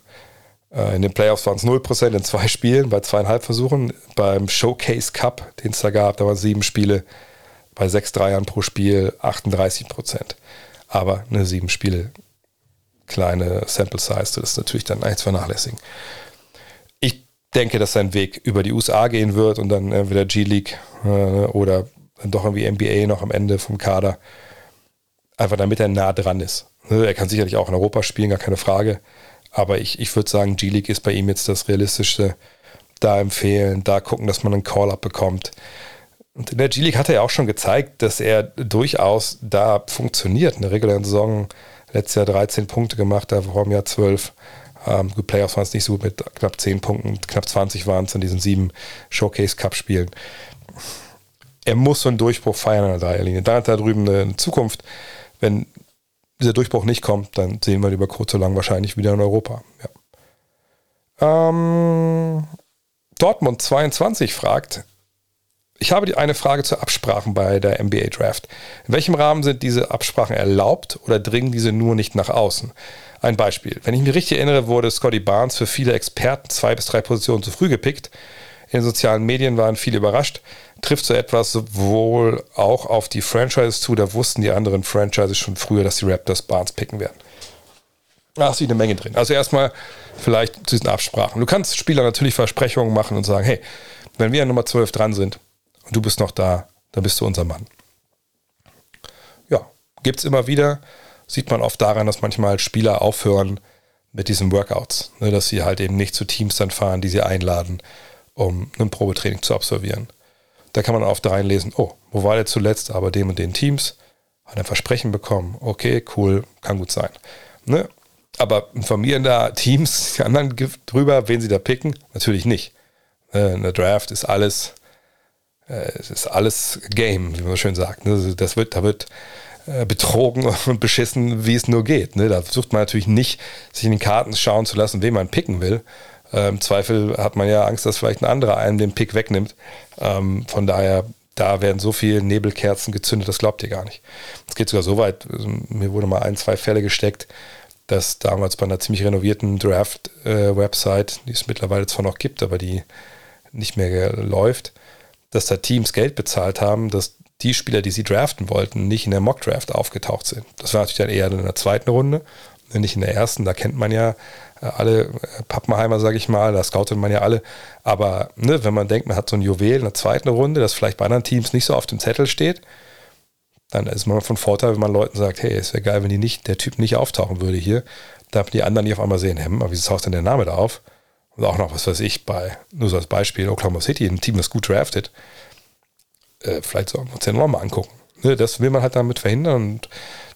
Äh, in den Playoffs waren es 0 Prozent in zwei Spielen, bei zweieinhalb Versuchen. Beim Showcase Cup, den es da gab, da waren sieben Spiele, bei sechs Dreiern pro Spiel 38 Prozent. Aber eine sieben Spiele kleine Sample Size, das ist natürlich dann eins vernachlässigen. Ich denke, dass sein Weg über die USA gehen wird und dann entweder G-League äh, oder dann doch irgendwie NBA noch am Ende vom Kader. Einfach damit er nah dran ist. Ne, er kann sicherlich auch in Europa spielen, gar keine Frage. Aber ich, ich würde sagen, G-League ist bei ihm jetzt das Realistischste. Da empfehlen, da gucken, dass man einen Call-Up bekommt. Und in der G-League hat er ja auch schon gezeigt, dass er durchaus da funktioniert. In der regulären Saison letztes Jahr 13 Punkte gemacht, da vor dem Jahr 12. Ähm, gut, Playoffs waren es nicht so gut mit knapp 10 Punkten, knapp 20 waren es in diesen sieben Showcase Cup Spielen. Er muss so einen Durchbruch feiern an der Dreierlinie. Da hat er drüben eine Zukunft. Wenn dieser Durchbruch nicht kommt, dann sehen wir über kurz oder lang wahrscheinlich wieder in Europa. Ja. Ähm, Dortmund 22 fragt, ich habe eine Frage zur Absprachen bei der NBA Draft. In welchem Rahmen sind diese Absprachen erlaubt oder dringen diese nur nicht nach außen? Ein Beispiel. Wenn ich mich richtig erinnere, wurde Scotty Barnes für viele Experten zwei bis drei Positionen zu früh gepickt. In den sozialen Medien waren viele überrascht. Trifft so etwas wohl auch auf die Franchises zu? Da wussten die anderen Franchises schon früher, dass die Raptors Barnes picken werden. Da ist eine Menge drin. Also erstmal vielleicht zu diesen Absprachen. Du kannst Spieler natürlich Versprechungen machen und sagen, hey, wenn wir an Nummer 12 dran sind, und du bist noch da, dann bist du unser Mann. Ja, gibt es immer wieder, sieht man oft daran, dass manchmal Spieler aufhören mit diesen Workouts, ne, dass sie halt eben nicht zu Teams dann fahren, die sie einladen, um ein Probetraining zu absolvieren. Da kann man oft reinlesen, oh, wo war der zuletzt, aber dem und den Teams, hat ein Versprechen bekommen, okay, cool, kann gut sein. Ne? Aber informieren da Teams die anderen drüber, wen sie da picken? Natürlich nicht. Eine Draft ist alles äh, es ist alles Game, wie man so schön sagt. Ne? Das wird, da wird äh, betrogen und beschissen, wie es nur geht. Ne? Da versucht man natürlich nicht, sich in den Karten schauen zu lassen, wen man picken will. Äh, Im Zweifel hat man ja Angst, dass vielleicht ein anderer einen den Pick wegnimmt. Ähm, von daher, da werden so viele Nebelkerzen gezündet, das glaubt ihr gar nicht. Es geht sogar so weit, also mir wurde mal ein, zwei Fälle gesteckt, dass damals bei einer ziemlich renovierten Draft-Website, die es mittlerweile zwar noch gibt, aber die nicht mehr läuft, dass da Teams Geld bezahlt haben, dass die Spieler, die sie draften wollten, nicht in der Mock-Draft aufgetaucht sind. Das war natürlich dann eher in der zweiten Runde, nicht in der ersten. Da kennt man ja äh, alle äh, Pappenheimer, sage ich mal, da scoutet man ja alle. Aber ne, wenn man denkt, man hat so ein Juwel in der zweiten Runde, das vielleicht bei anderen Teams nicht so auf dem Zettel steht, dann ist man von Vorteil, wenn man Leuten sagt, hey, es wäre geil, wenn die nicht, der Typ nicht auftauchen würde hier, damit die anderen nicht auf einmal sehen, hm, aber wieso taucht denn der Name da auf? Und auch noch, was weiß ich, bei, nur so als Beispiel, Oklahoma City, ein Team, das gut draftet, äh, vielleicht sollen wir uns den nochmal angucken. Ne, das will man halt damit verhindern. Und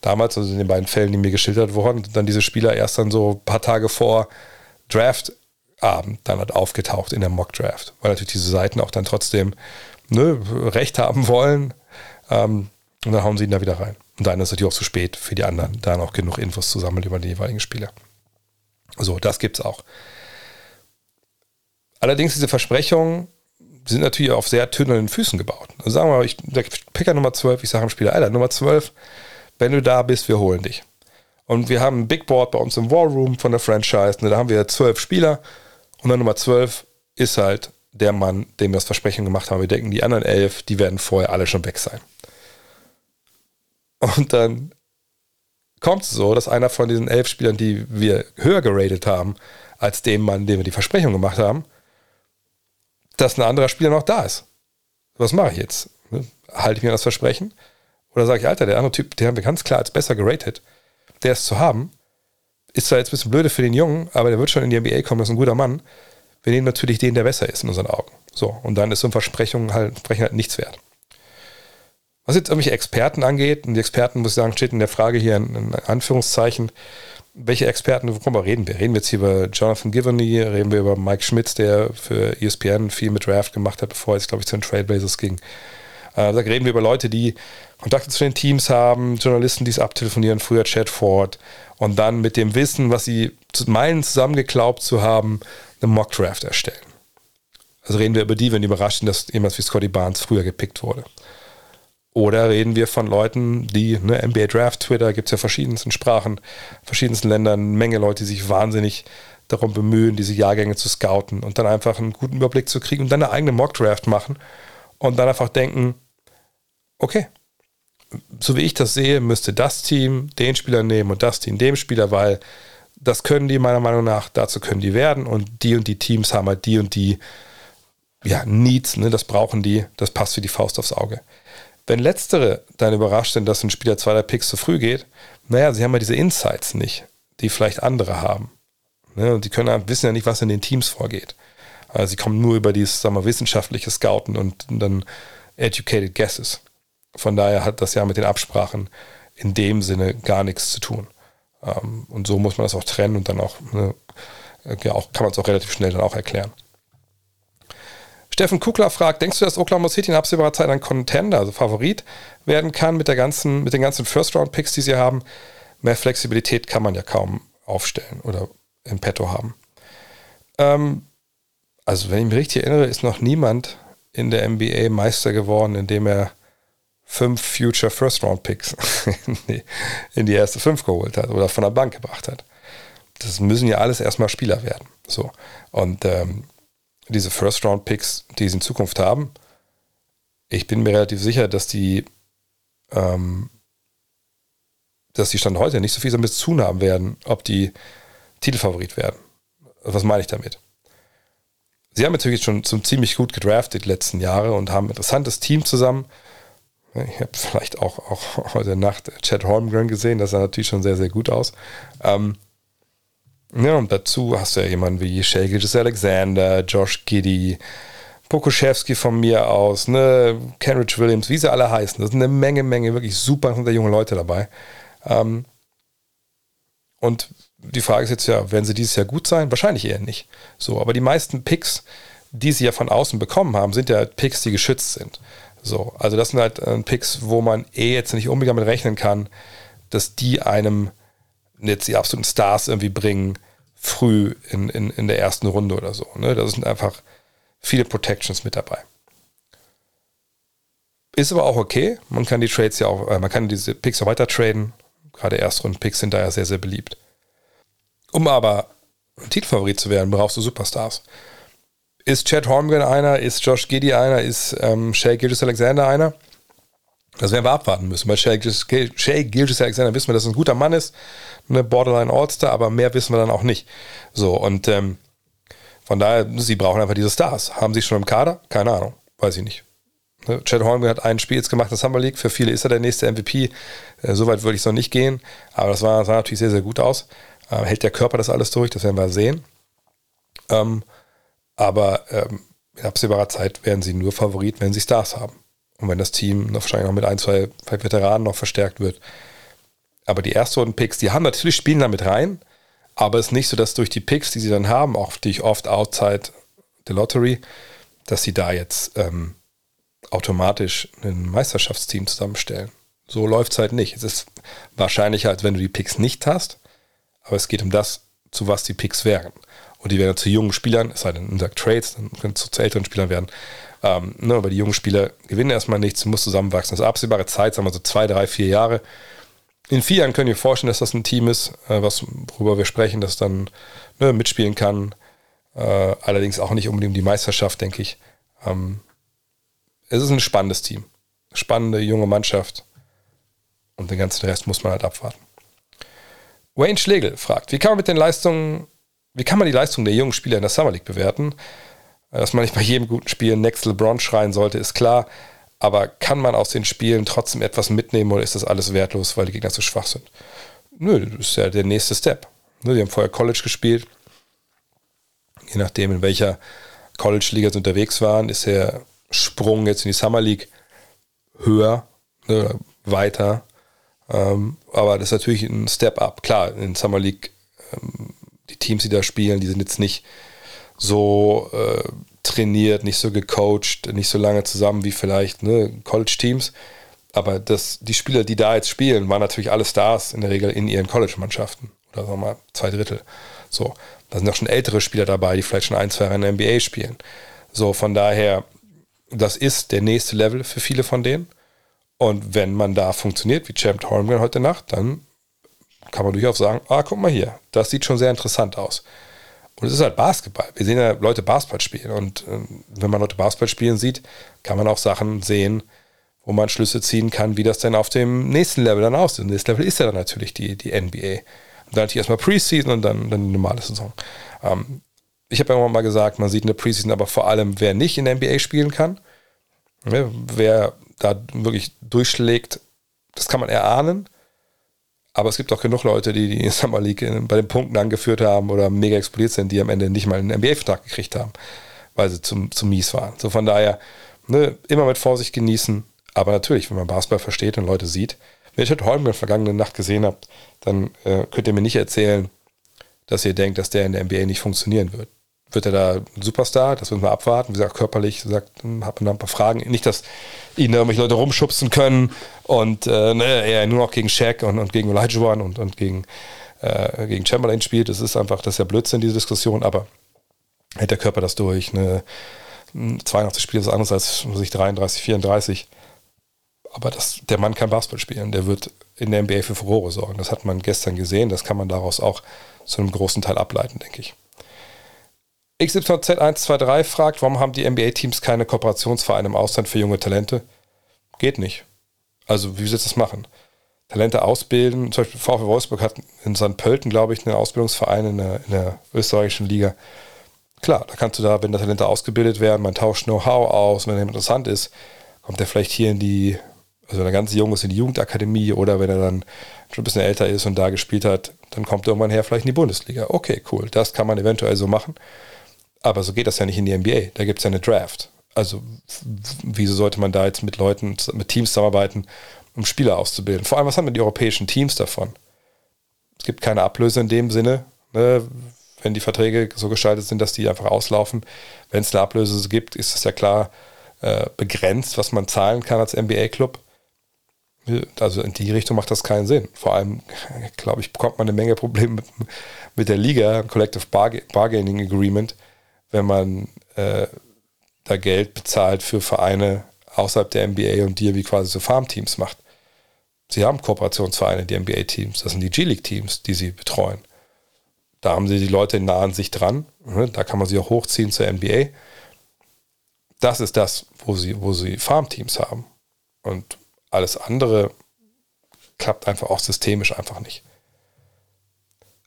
damals, also in den beiden Fällen, die mir geschildert wurden, dann diese Spieler erst dann so ein paar Tage vor Draft Abend dann halt aufgetaucht in der Mock Draft, weil natürlich diese Seiten auch dann trotzdem ne, Recht haben wollen. Ähm, und dann hauen sie ihn da wieder rein. Und dann ist es natürlich auch zu spät für die anderen, da noch genug Infos zu sammeln über die jeweiligen Spieler. So, das gibt's auch. Allerdings diese Versprechungen sind natürlich auf sehr dünnen Füßen gebaut. Also sagen wir mal, ich, der Picker Nummer 12, ich sage dem Spieler, Alter, Nummer 12, wenn du da bist, wir holen dich. Und wir haben ein Big Board bei uns im War Room von der Franchise. Da haben wir zwölf Spieler und dann Nummer 12 ist halt der Mann, dem wir das Versprechen gemacht haben. Wir denken, die anderen elf, die werden vorher alle schon weg sein. Und dann kommt es so, dass einer von diesen elf Spielern, die wir höher geratet haben, als dem Mann, dem wir die Versprechung gemacht haben, dass ein anderer Spieler noch da ist. Was mache ich jetzt? Ne? Halte ich mir das Versprechen? Oder sage ich, Alter, der andere Typ, den haben wir ganz klar als besser geratet, der ist zu haben. Ist zwar jetzt ein bisschen blöde für den Jungen, aber der wird schon in die NBA kommen, das ist ein guter Mann. Wir nehmen natürlich den, der besser ist in unseren Augen. So, und dann ist so ein Versprechen halt, Versprechen halt nichts wert. Was jetzt irgendwelche Experten angeht, und die Experten, muss ich sagen, steht in der Frage hier in, in Anführungszeichen, welche Experten, worüber reden wir? Reden wir jetzt hier über Jonathan Givney, reden wir über Mike Schmitz, der für ESPN viel mit Draft gemacht hat, bevor es, glaube ich, zu den Trailblazers ging. Äh, da reden wir über Leute, die Kontakte zu den Teams haben, Journalisten, die es abtelefonieren, früher Chad Ford und dann mit dem Wissen, was sie zu meinen zusammengeglaubt zu haben, eine Mock Draft erstellen. Also reden wir über die, wenn die überrascht sind, dass jemand wie Scotty Barnes früher gepickt wurde. Oder reden wir von Leuten, die, ne, NBA Draft, Twitter, gibt es ja verschiedensten Sprachen, verschiedensten Ländern, Menge Leute, die sich wahnsinnig darum bemühen, diese Jahrgänge zu scouten und dann einfach einen guten Überblick zu kriegen und dann eine eigene Mock Draft machen und dann einfach denken, okay, so wie ich das sehe, müsste das Team den Spieler nehmen und das Team dem Spieler, weil das können die meiner Meinung nach, dazu können die werden und die und die Teams haben halt die und die ja, Needs, ne, das brauchen die, das passt wie die Faust aufs Auge. Wenn letztere dann überrascht sind, dass ein Spieler zwei der Picks zu früh geht, naja, sie haben ja diese Insights nicht, die vielleicht andere haben. Ne? Und die können wissen ja nicht, was in den Teams vorgeht. Also sie kommen nur über dieses, sagen wir, wissenschaftliche Scouten und dann educated guesses. Von daher hat das ja mit den Absprachen in dem Sinne gar nichts zu tun. Ähm, und so muss man das auch trennen und dann auch, ne, ja, auch kann man es auch relativ schnell dann auch erklären. Steffen Kukler fragt, denkst du, dass Oklahoma City in absehbarer Zeit ein Contender, also Favorit werden kann mit, der ganzen, mit den ganzen First-Round-Picks, die sie haben? Mehr Flexibilität kann man ja kaum aufstellen oder im Petto haben. Ähm, also wenn ich mich richtig erinnere, ist noch niemand in der NBA Meister geworden, indem er fünf Future First-Round-Picks in die erste fünf geholt hat oder von der Bank gebracht hat. Das müssen ja alles erstmal Spieler werden. So. Und ähm, diese First-Round-Picks, die sie in Zukunft haben, ich bin mir relativ sicher, dass die, ähm, dass die Stand heute nicht so viel damit zu tun haben werden, ob die Titelfavorit werden. Was meine ich damit? Sie haben natürlich schon zum ziemlich gut gedraftet die letzten Jahre und haben ein interessantes Team zusammen. Ich habe vielleicht auch, auch heute Nacht Chad Holmgren gesehen, das sah natürlich schon sehr, sehr gut aus. Ähm, ja, und dazu hast du ja jemanden wie Shea Gilgis Alexander, Josh Giddy, Pokuschewski von mir aus, ne, Kenrich Williams, wie sie alle heißen. Das sind eine Menge, Menge wirklich super junge Leute dabei. Ähm, und die Frage ist jetzt ja, werden sie dieses Jahr gut sein? Wahrscheinlich eher nicht. So, aber die meisten Picks, die sie ja von außen bekommen haben, sind ja Picks, die geschützt sind. So, also das sind halt äh, Picks, wo man eh jetzt nicht unbedingt damit rechnen kann, dass die einem jetzt die absoluten Stars irgendwie bringen, früh in, in, in der ersten Runde oder so. Ne? Da sind einfach viele Protections mit dabei. Ist aber auch okay. Man kann die Trades ja auch, äh, man kann diese Picks auch weiter traden. Gerade Erstrunden-Picks sind da ja sehr, sehr beliebt. Um aber ein Titelfavorit zu werden, brauchst du Superstars. Ist Chad Holmgren einer? Ist Josh Giddy einer? Ist ähm, Shea Gilgis Alexander einer? Das werden wir abwarten müssen. Bei Shea Gilgis Alexander wissen wir, dass er ein guter Mann ist, eine Borderline All-Star, aber mehr wissen wir dann auch nicht. So, und ähm, von daher, sie brauchen einfach diese Stars. Haben sie schon im Kader? Keine Ahnung, weiß ich nicht. Ne, Chad Holmgren hat ein Spiel jetzt gemacht in der Summer League. Für viele ist er der nächste MVP. Äh, Soweit würde ich es noch nicht gehen. Aber das war, sah natürlich sehr, sehr gut aus. Äh, hält der Körper das alles durch? Das werden wir sehen. Ähm, aber ähm, in absehbarer Zeit werden sie nur Favorit, wenn sie Stars haben. Und wenn das Team noch wahrscheinlich noch mit ein, zwei, Veteranen noch verstärkt wird. Aber die Erstrunden-Picks, die haben natürlich Spielen damit rein, Aber es ist nicht so, dass durch die Picks, die sie dann haben, auch die oft outside the Lottery, dass sie da jetzt ähm, automatisch ein Meisterschaftsteam zusammenstellen. So läuft es halt nicht. Es ist wahrscheinlicher, als wenn du die Picks nicht hast, aber es geht um das, zu was die Picks wären. Und die werden zu jungen Spielern, es sei denn, man sagt Trades, dann können es zu älteren Spielern werden. Ähm, ne, aber die jungen Spieler gewinnen erstmal nichts, muss zusammenwachsen. Das ist absehbare Zeit, sagen wir so zwei, drei, vier Jahre. In vier Jahren könnt ihr vorstellen, dass das ein Team ist, äh, was, worüber wir sprechen, das dann ne, mitspielen kann. Äh, allerdings auch nicht unbedingt die Meisterschaft, denke ich. Ähm, es ist ein spannendes Team. Spannende junge Mannschaft. Und den ganzen Rest muss man halt abwarten. Wayne Schlegel fragt, wie kann man mit den Leistungen, wie kann man die Leistung der jungen Spieler in der Summer League bewerten? Dass man nicht bei jedem guten Spiel Next LeBron schreien sollte, ist klar. Aber kann man aus den Spielen trotzdem etwas mitnehmen oder ist das alles wertlos, weil die Gegner so schwach sind? Nö, das ist ja der nächste Step. Ne, die haben vorher College gespielt. Je nachdem, in welcher College-Liga sie unterwegs waren, ist der Sprung jetzt in die Summer League höher, ne, weiter. Ähm, aber das ist natürlich ein Step up. Klar, in Summer League, ähm, die Teams, die da spielen, die sind jetzt nicht so äh, trainiert, nicht so gecoacht, nicht so lange zusammen wie vielleicht ne, College-Teams. Aber das, die Spieler, die da jetzt spielen, waren natürlich alle Stars in der Regel in ihren College-Mannschaften. Oder sagen wir mal zwei Drittel. So, da sind auch schon ältere Spieler dabei, die vielleicht schon ein, zwei Jahre in der NBA spielen. So, von daher, das ist der nächste Level für viele von denen. Und wenn man da funktioniert, wie Champ Holmgren heute Nacht, dann kann man durchaus sagen, ah, guck mal hier, das sieht schon sehr interessant aus. Und es ist halt Basketball. Wir sehen ja Leute Basketball spielen. Und äh, wenn man Leute Basketball spielen sieht, kann man auch Sachen sehen, wo man Schlüsse ziehen kann, wie das denn auf dem nächsten Level dann aussieht. Und das Level ist ja dann natürlich die, die NBA. Und dann natürlich erstmal Preseason und dann, dann die normale Saison. Ähm, ich habe ja immer mal gesagt, man sieht in der Preseason aber vor allem, wer nicht in der NBA spielen kann. Wer da wirklich durchschlägt, das kann man erahnen. Aber es gibt auch genug Leute, die die Summer League bei den Punkten angeführt haben oder mega explodiert sind, die am Ende nicht mal einen NBA-Vertrag gekriegt haben, weil sie zum, zum mies waren. So von daher, ne, immer mit Vorsicht genießen. Aber natürlich, wenn man Basketball versteht und Leute sieht, wenn ihr Ted Holmgren vergangene Nacht gesehen habt, dann äh, könnt ihr mir nicht erzählen, dass ihr denkt, dass der in der NBA nicht funktionieren wird wird er da ein Superstar? Das müssen wir abwarten. Wie gesagt, körperlich, sagt, hm, hat man da ein paar Fragen. Nicht, dass ihn da irgendwelche Leute rumschubsen können und äh, ne, er nur noch gegen Shaq und, und gegen Olajuwon und, und gegen, äh, gegen Chamberlain spielt. Das ist einfach, das ist ja Blödsinn, diese Diskussion, aber hält der Körper das durch. Ne? 82 Spiele ist anders als sich 33, 34. Aber das, der Mann kann Basketball spielen. Der wird in der NBA für Furore sorgen. Das hat man gestern gesehen. Das kann man daraus auch zu einem großen Teil ableiten, denke ich. XYZ123 fragt, warum haben die NBA-Teams keine Kooperationsvereine im Ausland für junge Talente? Geht nicht. Also, wie willst du das machen? Talente ausbilden, zum Beispiel VfW Wolfsburg hat in St. Pölten, glaube ich, einen Ausbildungsverein in der, in der österreichischen Liga. Klar, da kannst du da, wenn da Talente ausgebildet werden, man tauscht Know-how aus, wenn er interessant ist, kommt er vielleicht hier in die, also wenn er ganz jung ist, in die Jugendakademie oder wenn er dann schon ein bisschen älter ist und da gespielt hat, dann kommt er irgendwann her vielleicht in die Bundesliga. Okay, cool, das kann man eventuell so machen. Aber so geht das ja nicht in die NBA. Da gibt es ja eine Draft. Also wieso sollte man da jetzt mit Leuten, mit Teams zusammenarbeiten, um Spieler auszubilden? Vor allem, was haben denn die europäischen Teams davon? Es gibt keine Ablöse in dem Sinne, ne? wenn die Verträge so gestaltet sind, dass die einfach auslaufen. Wenn es eine Ablöse gibt, ist es ja klar äh, begrenzt, was man zahlen kann als NBA-Club. Also in die Richtung macht das keinen Sinn. Vor allem, glaube ich, bekommt man eine Menge Probleme mit, mit der Liga, Collective Bargaining Agreement, wenn man äh, da Geld bezahlt für Vereine außerhalb der NBA und die wie quasi so Farmteams macht. Sie haben Kooperationsvereine, die NBA-Teams, das sind die G-League-Teams, die sie betreuen. Da haben sie die Leute nah an sich dran, ne? da kann man sie auch hochziehen zur NBA. Das ist das, wo sie, wo sie Farmteams haben. Und alles andere klappt einfach auch systemisch einfach nicht.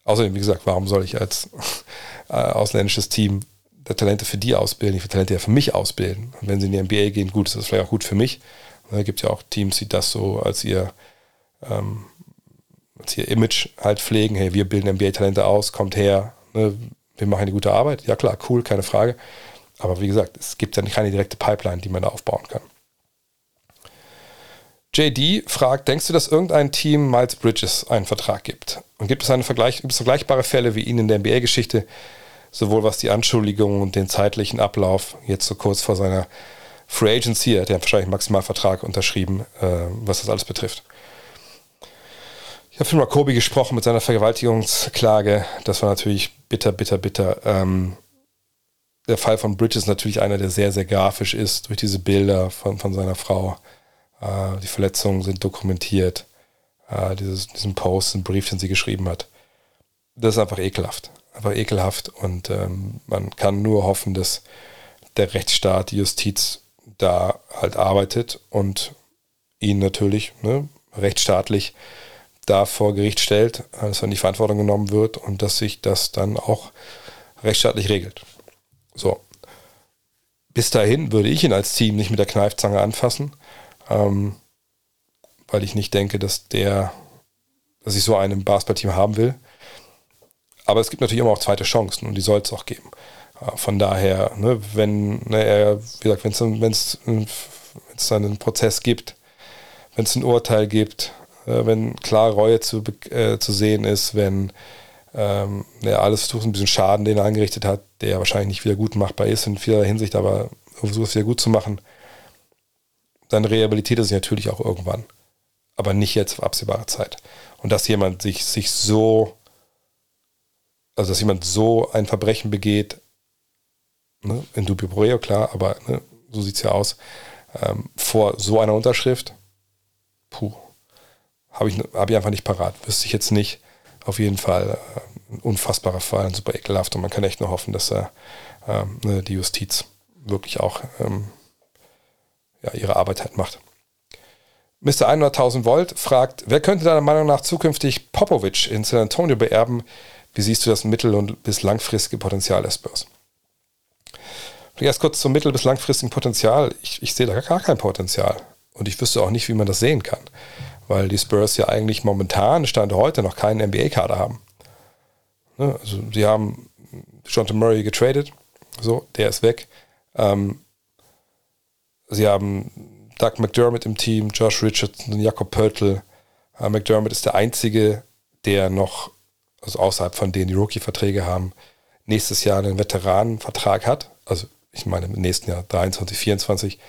Außerdem, wie gesagt, warum soll ich als äh, ausländisches Team Talente für die ausbilden, ich will Talente ja für mich ausbilden. Und wenn sie in die NBA gehen, gut, ist das vielleicht auch gut für mich. Es gibt ja auch Teams, die das so als ihr, ähm, als ihr Image halt pflegen. Hey, wir bilden NBA-Talente aus, kommt her, ne, wir machen eine gute Arbeit. Ja klar, cool, keine Frage. Aber wie gesagt, es gibt ja keine direkte Pipeline, die man da aufbauen kann. JD fragt, denkst du, dass irgendein Team Miles Bridges einen Vertrag gibt? Und gibt es, eine Vergleich, gibt es vergleichbare Fälle wie ihn in der NBA-Geschichte, sowohl was die Anschuldigungen und den zeitlichen Ablauf, jetzt so kurz vor seiner Free Agency, er hat ja wahrscheinlich einen Maximalvertrag unterschrieben, äh, was das alles betrifft. Ich habe mit Kobi gesprochen mit seiner Vergewaltigungsklage. Das war natürlich bitter, bitter, bitter. Ähm, der Fall von Bridges ist natürlich einer, der sehr, sehr grafisch ist durch diese Bilder von, von seiner Frau. Äh, die Verletzungen sind dokumentiert. Äh, dieses, diesen Post, einen Brief, den sie geschrieben hat. Das ist einfach ekelhaft. Einfach ekelhaft. Und ähm, man kann nur hoffen, dass der Rechtsstaat, die Justiz da halt arbeitet und ihn natürlich ne, rechtsstaatlich da vor Gericht stellt, dass in die Verantwortung genommen wird und dass sich das dann auch rechtsstaatlich regelt. So. Bis dahin würde ich ihn als Team nicht mit der Kneifzange anfassen, ähm, weil ich nicht denke, dass der, dass ich so einen Basketballteam haben will. Aber es gibt natürlich immer auch zweite Chancen und die soll es auch geben. Äh, von daher, ne, wenn ne, wie gesagt, wenn es einen Prozess gibt, wenn es ein Urteil gibt, äh, wenn klar Reue zu, äh, zu sehen ist, wenn ähm, er alles versucht, ein bisschen Schaden, den er angerichtet hat, der wahrscheinlich nicht wieder gut machbar ist in vieler Hinsicht, aber versucht es wieder gut zu machen, dann rehabilitiert er sich natürlich auch irgendwann. Aber nicht jetzt auf absehbare Zeit. Und dass jemand sich, sich so, also dass jemand so ein Verbrechen begeht, ne, in dubio pro reo, klar, aber ne, so sieht es ja aus, ähm, vor so einer Unterschrift, puh, habe ich, hab ich einfach nicht parat. Wüsste ich jetzt nicht. Auf jeden Fall äh, ein unfassbarer Fall, ein super ekelhaft und man kann echt nur hoffen, dass ähm, ne, die Justiz wirklich auch ähm, ja, ihre Arbeit halt macht. Mr. 100.000 Volt fragt, wer könnte deiner Meinung nach zukünftig Popovic in San Antonio beerben? Wie siehst du das mittel- und bis langfristige Potenzial der Spurs? Erst kurz zum mittel- bis langfristigen Potenzial. Ich, ich sehe da gar kein Potenzial. Und ich wüsste auch nicht, wie man das sehen kann weil die Spurs ja eigentlich momentan, Stand heute, noch keinen NBA-Kader haben. Ne? Also sie haben Jonathan Murray getradet, so, der ist weg. Ähm, sie haben Doug McDermott im Team, Josh Richardson, Jakob Pöltl. Äh, McDermott ist der einzige, der noch, also außerhalb von denen die Rookie-Verträge haben, nächstes Jahr einen Veteranenvertrag hat. Also ich meine im nächsten Jahr 23, 24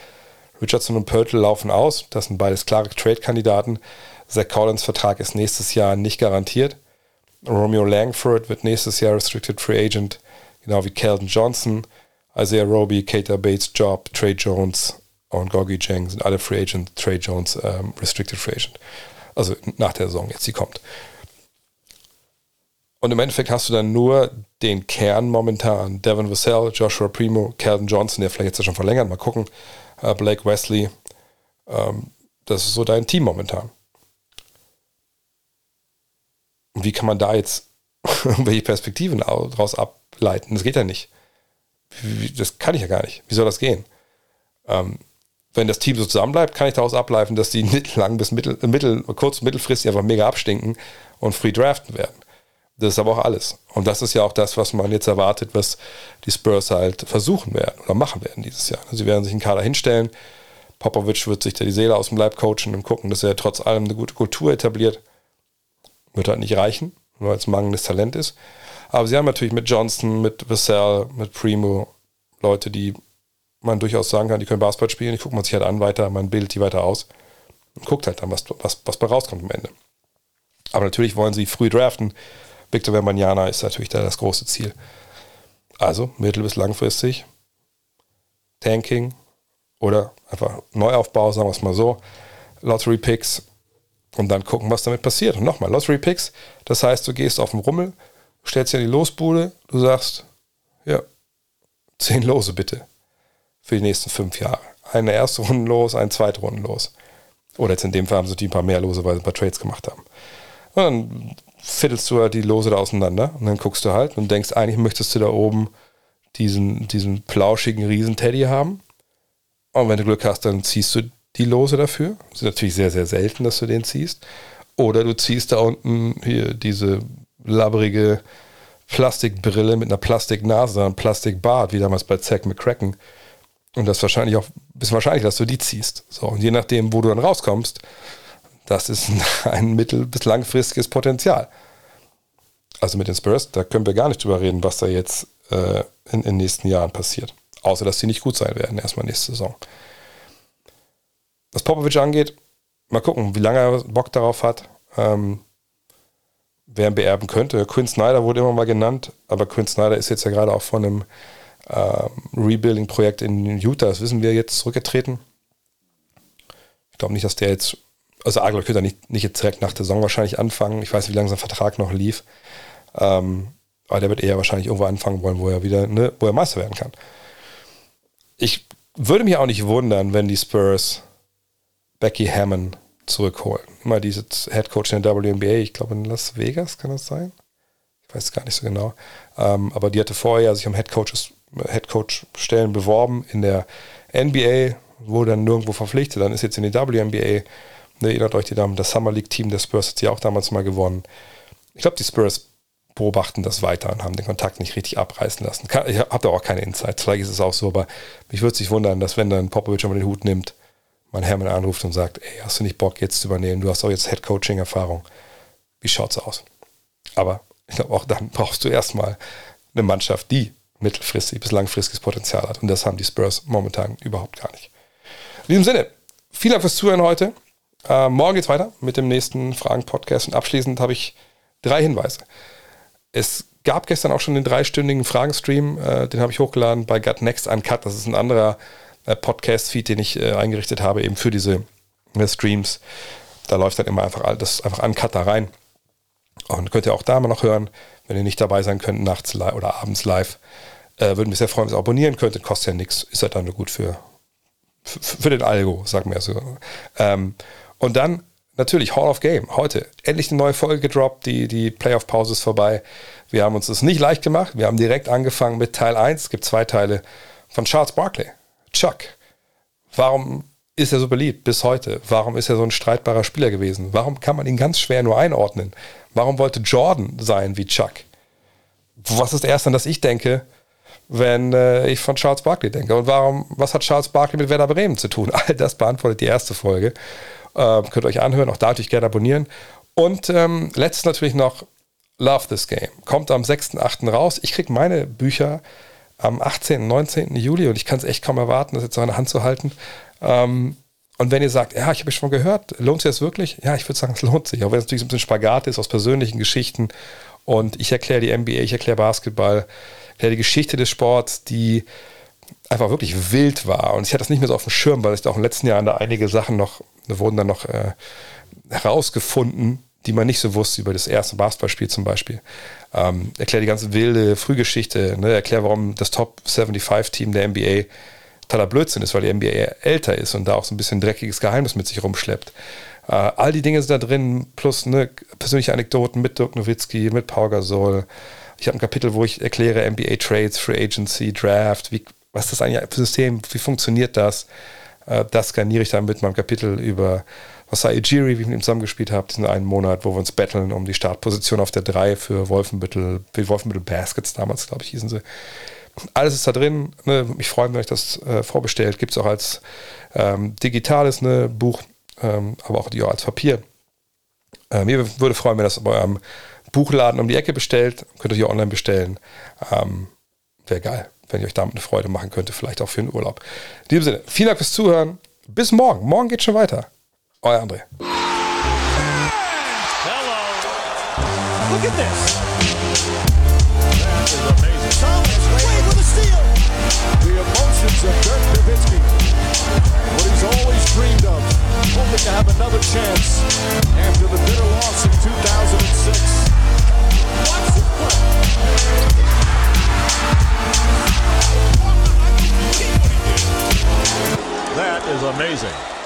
Richardson und Pörtl laufen aus. Das sind beides klare Trade-Kandidaten. Zach Collins Vertrag ist nächstes Jahr nicht garantiert. Romeo Langford wird nächstes Jahr Restricted Free Agent, genau wie Calvin Johnson. Isaiah Roby, Cater Bates, Job, Trey Jones und Gorgie Jang sind alle Free Agent. Trey Jones ähm, Restricted Free Agent. Also nach der Saison jetzt, die kommt. Und im Endeffekt hast du dann nur den Kern momentan. Devin Vassell, Joshua Primo, Calvin Johnson, der vielleicht jetzt schon verlängert. Mal gucken äh, Blake Wesley. Ähm, das ist so dein Team momentan. Und wie kann man da jetzt irgendwelche Perspektiven daraus ableiten? Das geht ja nicht. Das kann ich ja gar nicht. Wie soll das gehen? Ähm, wenn das Team so zusammenbleibt, kann ich daraus ableiten, dass die mittellang bis mittel, mittel, kurz- und mittelfristig einfach mega abstinken und free draften werden. Das ist aber auch alles. Und das ist ja auch das, was man jetzt erwartet, was die Spurs halt versuchen werden oder machen werden dieses Jahr. Sie werden sich einen Kader hinstellen. Popovic wird sich da die Seele aus dem Leib coachen und gucken, dass er trotz allem eine gute Kultur etabliert. Wird halt nicht reichen, weil es mangelndes Talent ist. Aber sie haben natürlich mit Johnson, mit Vassell, mit Primo Leute, die man durchaus sagen kann, die können Basketball spielen. Ich gucke man sich halt an weiter, man bildet die weiter aus und guckt halt dann, was, was, was bei rauskommt am Ende. Aber natürlich wollen sie früh draften, Victor Wembanyama ist natürlich da das große Ziel. Also mittel- bis langfristig Tanking oder einfach Neuaufbau, sagen wir es mal so, Lottery Picks und dann gucken, was damit passiert. Und nochmal, Lottery Picks, das heißt, du gehst auf den Rummel, stellst dir die Losbude, du sagst, ja, zehn Lose bitte für die nächsten fünf Jahre. Eine erste Runde los, ein zweite Runde los. Oder jetzt in dem Fall haben sie die ein paar mehr Lose, weil sie ein paar Trades gemacht haben. Und dann fiddelst du halt die Lose da auseinander und dann guckst du halt und denkst, eigentlich möchtest du da oben diesen, diesen plauschigen Riesenteddy haben. Und wenn du Glück hast, dann ziehst du die Lose dafür. Das ist natürlich sehr, sehr selten, dass du den ziehst. Oder du ziehst da unten hier diese labbrige Plastikbrille mit einer Plastiknase, einem Plastikbart, wie damals bei Zack McCracken. Und das ist wahrscheinlich auch, bisschen wahrscheinlich, dass du die ziehst. So, und je nachdem, wo du dann rauskommst, das ist ein mittel- bis langfristiges Potenzial. Also mit den Spurs, da können wir gar nicht drüber reden, was da jetzt äh, in, den nächsten Jahren passiert. Außer, dass sie nicht gut sein werden, erstmal nächste Saison. Was Popovic angeht, mal gucken, wie lange er Bock darauf hat. Ähm, wer ihn beerben könnte. Quinn Snyder wurde immer mal genannt, aber Quinn Snyder ist jetzt ja gerade auch von einem ähm, Rebuilding-Projekt in Utah, das wissen wir jetzt, zurückgetreten. Ich glaube nicht, dass der jetzt, also Agler könnte nicht, nicht jetzt direkt nach der Saison wahrscheinlich anfangen. Ich weiß nicht, wie lange sein Vertrag noch lief. Ähm, aber der wird eher wahrscheinlich irgendwo anfangen wollen, wo er wieder, ne, wo er Meister werden kann. Ich würde mich auch nicht wundern, wenn die Spurs Becky Hammond zurückholen. Immer diese Head Coach in der WNBA, ich glaube in Las Vegas kann das sein. Ich weiß gar nicht so genau. Ähm, aber die hatte vorher sich um Head Coaches, Head Coach Stellen beworben in der NBA, wurde dann nirgendwo verpflichtet. Dann ist jetzt in die WNBA. Ne, erinnert euch die Damen, das Summer League Team der Spurs hat sie auch damals mal gewonnen. Ich glaube, die Spurs beobachten das weiter und haben den Kontakt nicht richtig abreißen lassen. ich habe da auch keine Insights. Vielleicht ist es auch so, aber mich würde sich wundern, dass wenn dann Popovic mal den Hut nimmt, man Hermann anruft und sagt, ey, hast du nicht Bock jetzt zu übernehmen? Du hast auch jetzt Head-Coaching-Erfahrung. Wie schaut's aus? Aber ich glaube, auch dann brauchst du erstmal eine Mannschaft, die mittelfristig bis langfristiges Potenzial hat. Und das haben die Spurs momentan überhaupt gar nicht. In diesem Sinne, vielen Dank fürs Zuhören heute. Äh, morgen geht's weiter mit dem nächsten Fragen-Podcast. Und abschließend habe ich drei Hinweise. Es gab gestern auch schon den dreistündigen Fragenstream, äh, den habe ich hochgeladen bei Gut Next Uncut. Das ist ein anderer äh, Podcast-Feed, den ich äh, eingerichtet habe, eben für diese äh, Streams. Da läuft dann immer einfach das einfach Uncut da rein. Und könnt ihr auch da mal noch hören, wenn ihr nicht dabei sein könnt, nachts oder abends live. Äh, würden mich sehr freuen, wenn ihr abonnieren könntet. Kostet ja nichts. Ist halt dann nur gut für, für, für den Algo, sagen wir so. Ähm, und dann natürlich Hall of Game. Heute endlich eine neue Folge gedroppt. Die, die Playoff-Pause ist vorbei. Wir haben uns das nicht leicht gemacht. Wir haben direkt angefangen mit Teil 1. Es gibt zwei Teile von Charles Barkley. Chuck. Warum ist er so beliebt bis heute? Warum ist er so ein streitbarer Spieler gewesen? Warum kann man ihn ganz schwer nur einordnen? Warum wollte Jordan sein wie Chuck? Was ist erst an das ich denke, wenn äh, ich von Charles Barkley denke? Und warum, was hat Charles Barkley mit Werder Bremen zu tun? All das beantwortet die erste Folge. Ähm, könnt ihr euch anhören, auch da natürlich gerne abonnieren. Und ähm, letztes natürlich noch Love This Game. Kommt am 6.8. raus. Ich kriege meine Bücher am 18., 19. Juli und ich kann es echt kaum erwarten, das jetzt in der Hand zu halten. Ähm, und wenn ihr sagt, ja, ich habe schon gehört, lohnt sich das wirklich? Ja, ich würde sagen, es lohnt sich. Auch wenn es natürlich ein bisschen Spagat ist aus persönlichen Geschichten. Und ich erkläre die NBA, ich erkläre Basketball, erkläre die Geschichte des Sports, die einfach wirklich wild war. Und ich hatte das nicht mehr so auf dem Schirm, weil es auch in den letzten Jahren da einige Sachen noch, wurden dann noch äh, herausgefunden, die man nicht so wusste über das erste Basketballspiel zum Beispiel. Ähm, erklär die ganze wilde Frühgeschichte, ne? erklär, warum das Top 75-Team der NBA totaler Blödsinn ist, weil die NBA älter ist und da auch so ein bisschen dreckiges Geheimnis mit sich rumschleppt. Äh, all die Dinge sind da drin, plus ne, persönliche Anekdoten mit Dirk Nowitzki, mit Paul Gasol. Ich habe ein Kapitel, wo ich erkläre NBA Trades, Free Agency, Draft, wie, was ist das eigentlich für ein System, wie funktioniert das? Äh, das garniere ich dann mit meinem Kapitel über Masai Ujiri, wie ich mit ihm zusammengespielt habe, diesen einen Monat, wo wir uns battlen um die Startposition auf der 3 für Wolfenbüttel, für Wolfenbüttel Baskets damals, glaube ich, hießen sie. Alles ist da drin. Ne? Ich freue mich, wenn euch das äh, vorbestellt. Gibt es auch als ähm, digitales ne, Buch, ähm, aber auch die auch als Papier. Äh, mir würde freuen, wenn ihr das bei eurem Buchladen um die Ecke bestellt. Könnt ihr hier online bestellen. Ähm, Wäre geil, wenn ihr euch damit eine Freude machen könnte, vielleicht auch für den Urlaub. In diesem Sinne, vielen Dank fürs Zuhören. Bis morgen. Morgen geht schon weiter. Euer André. Hello. Look at this. That is amazing. Thomas Wade with a steal. The emotions of Dirk Nowitzki. What he's always dreamed of. Hoping to have another chance after the bitter loss in 2006. Watch the play. That is amazing.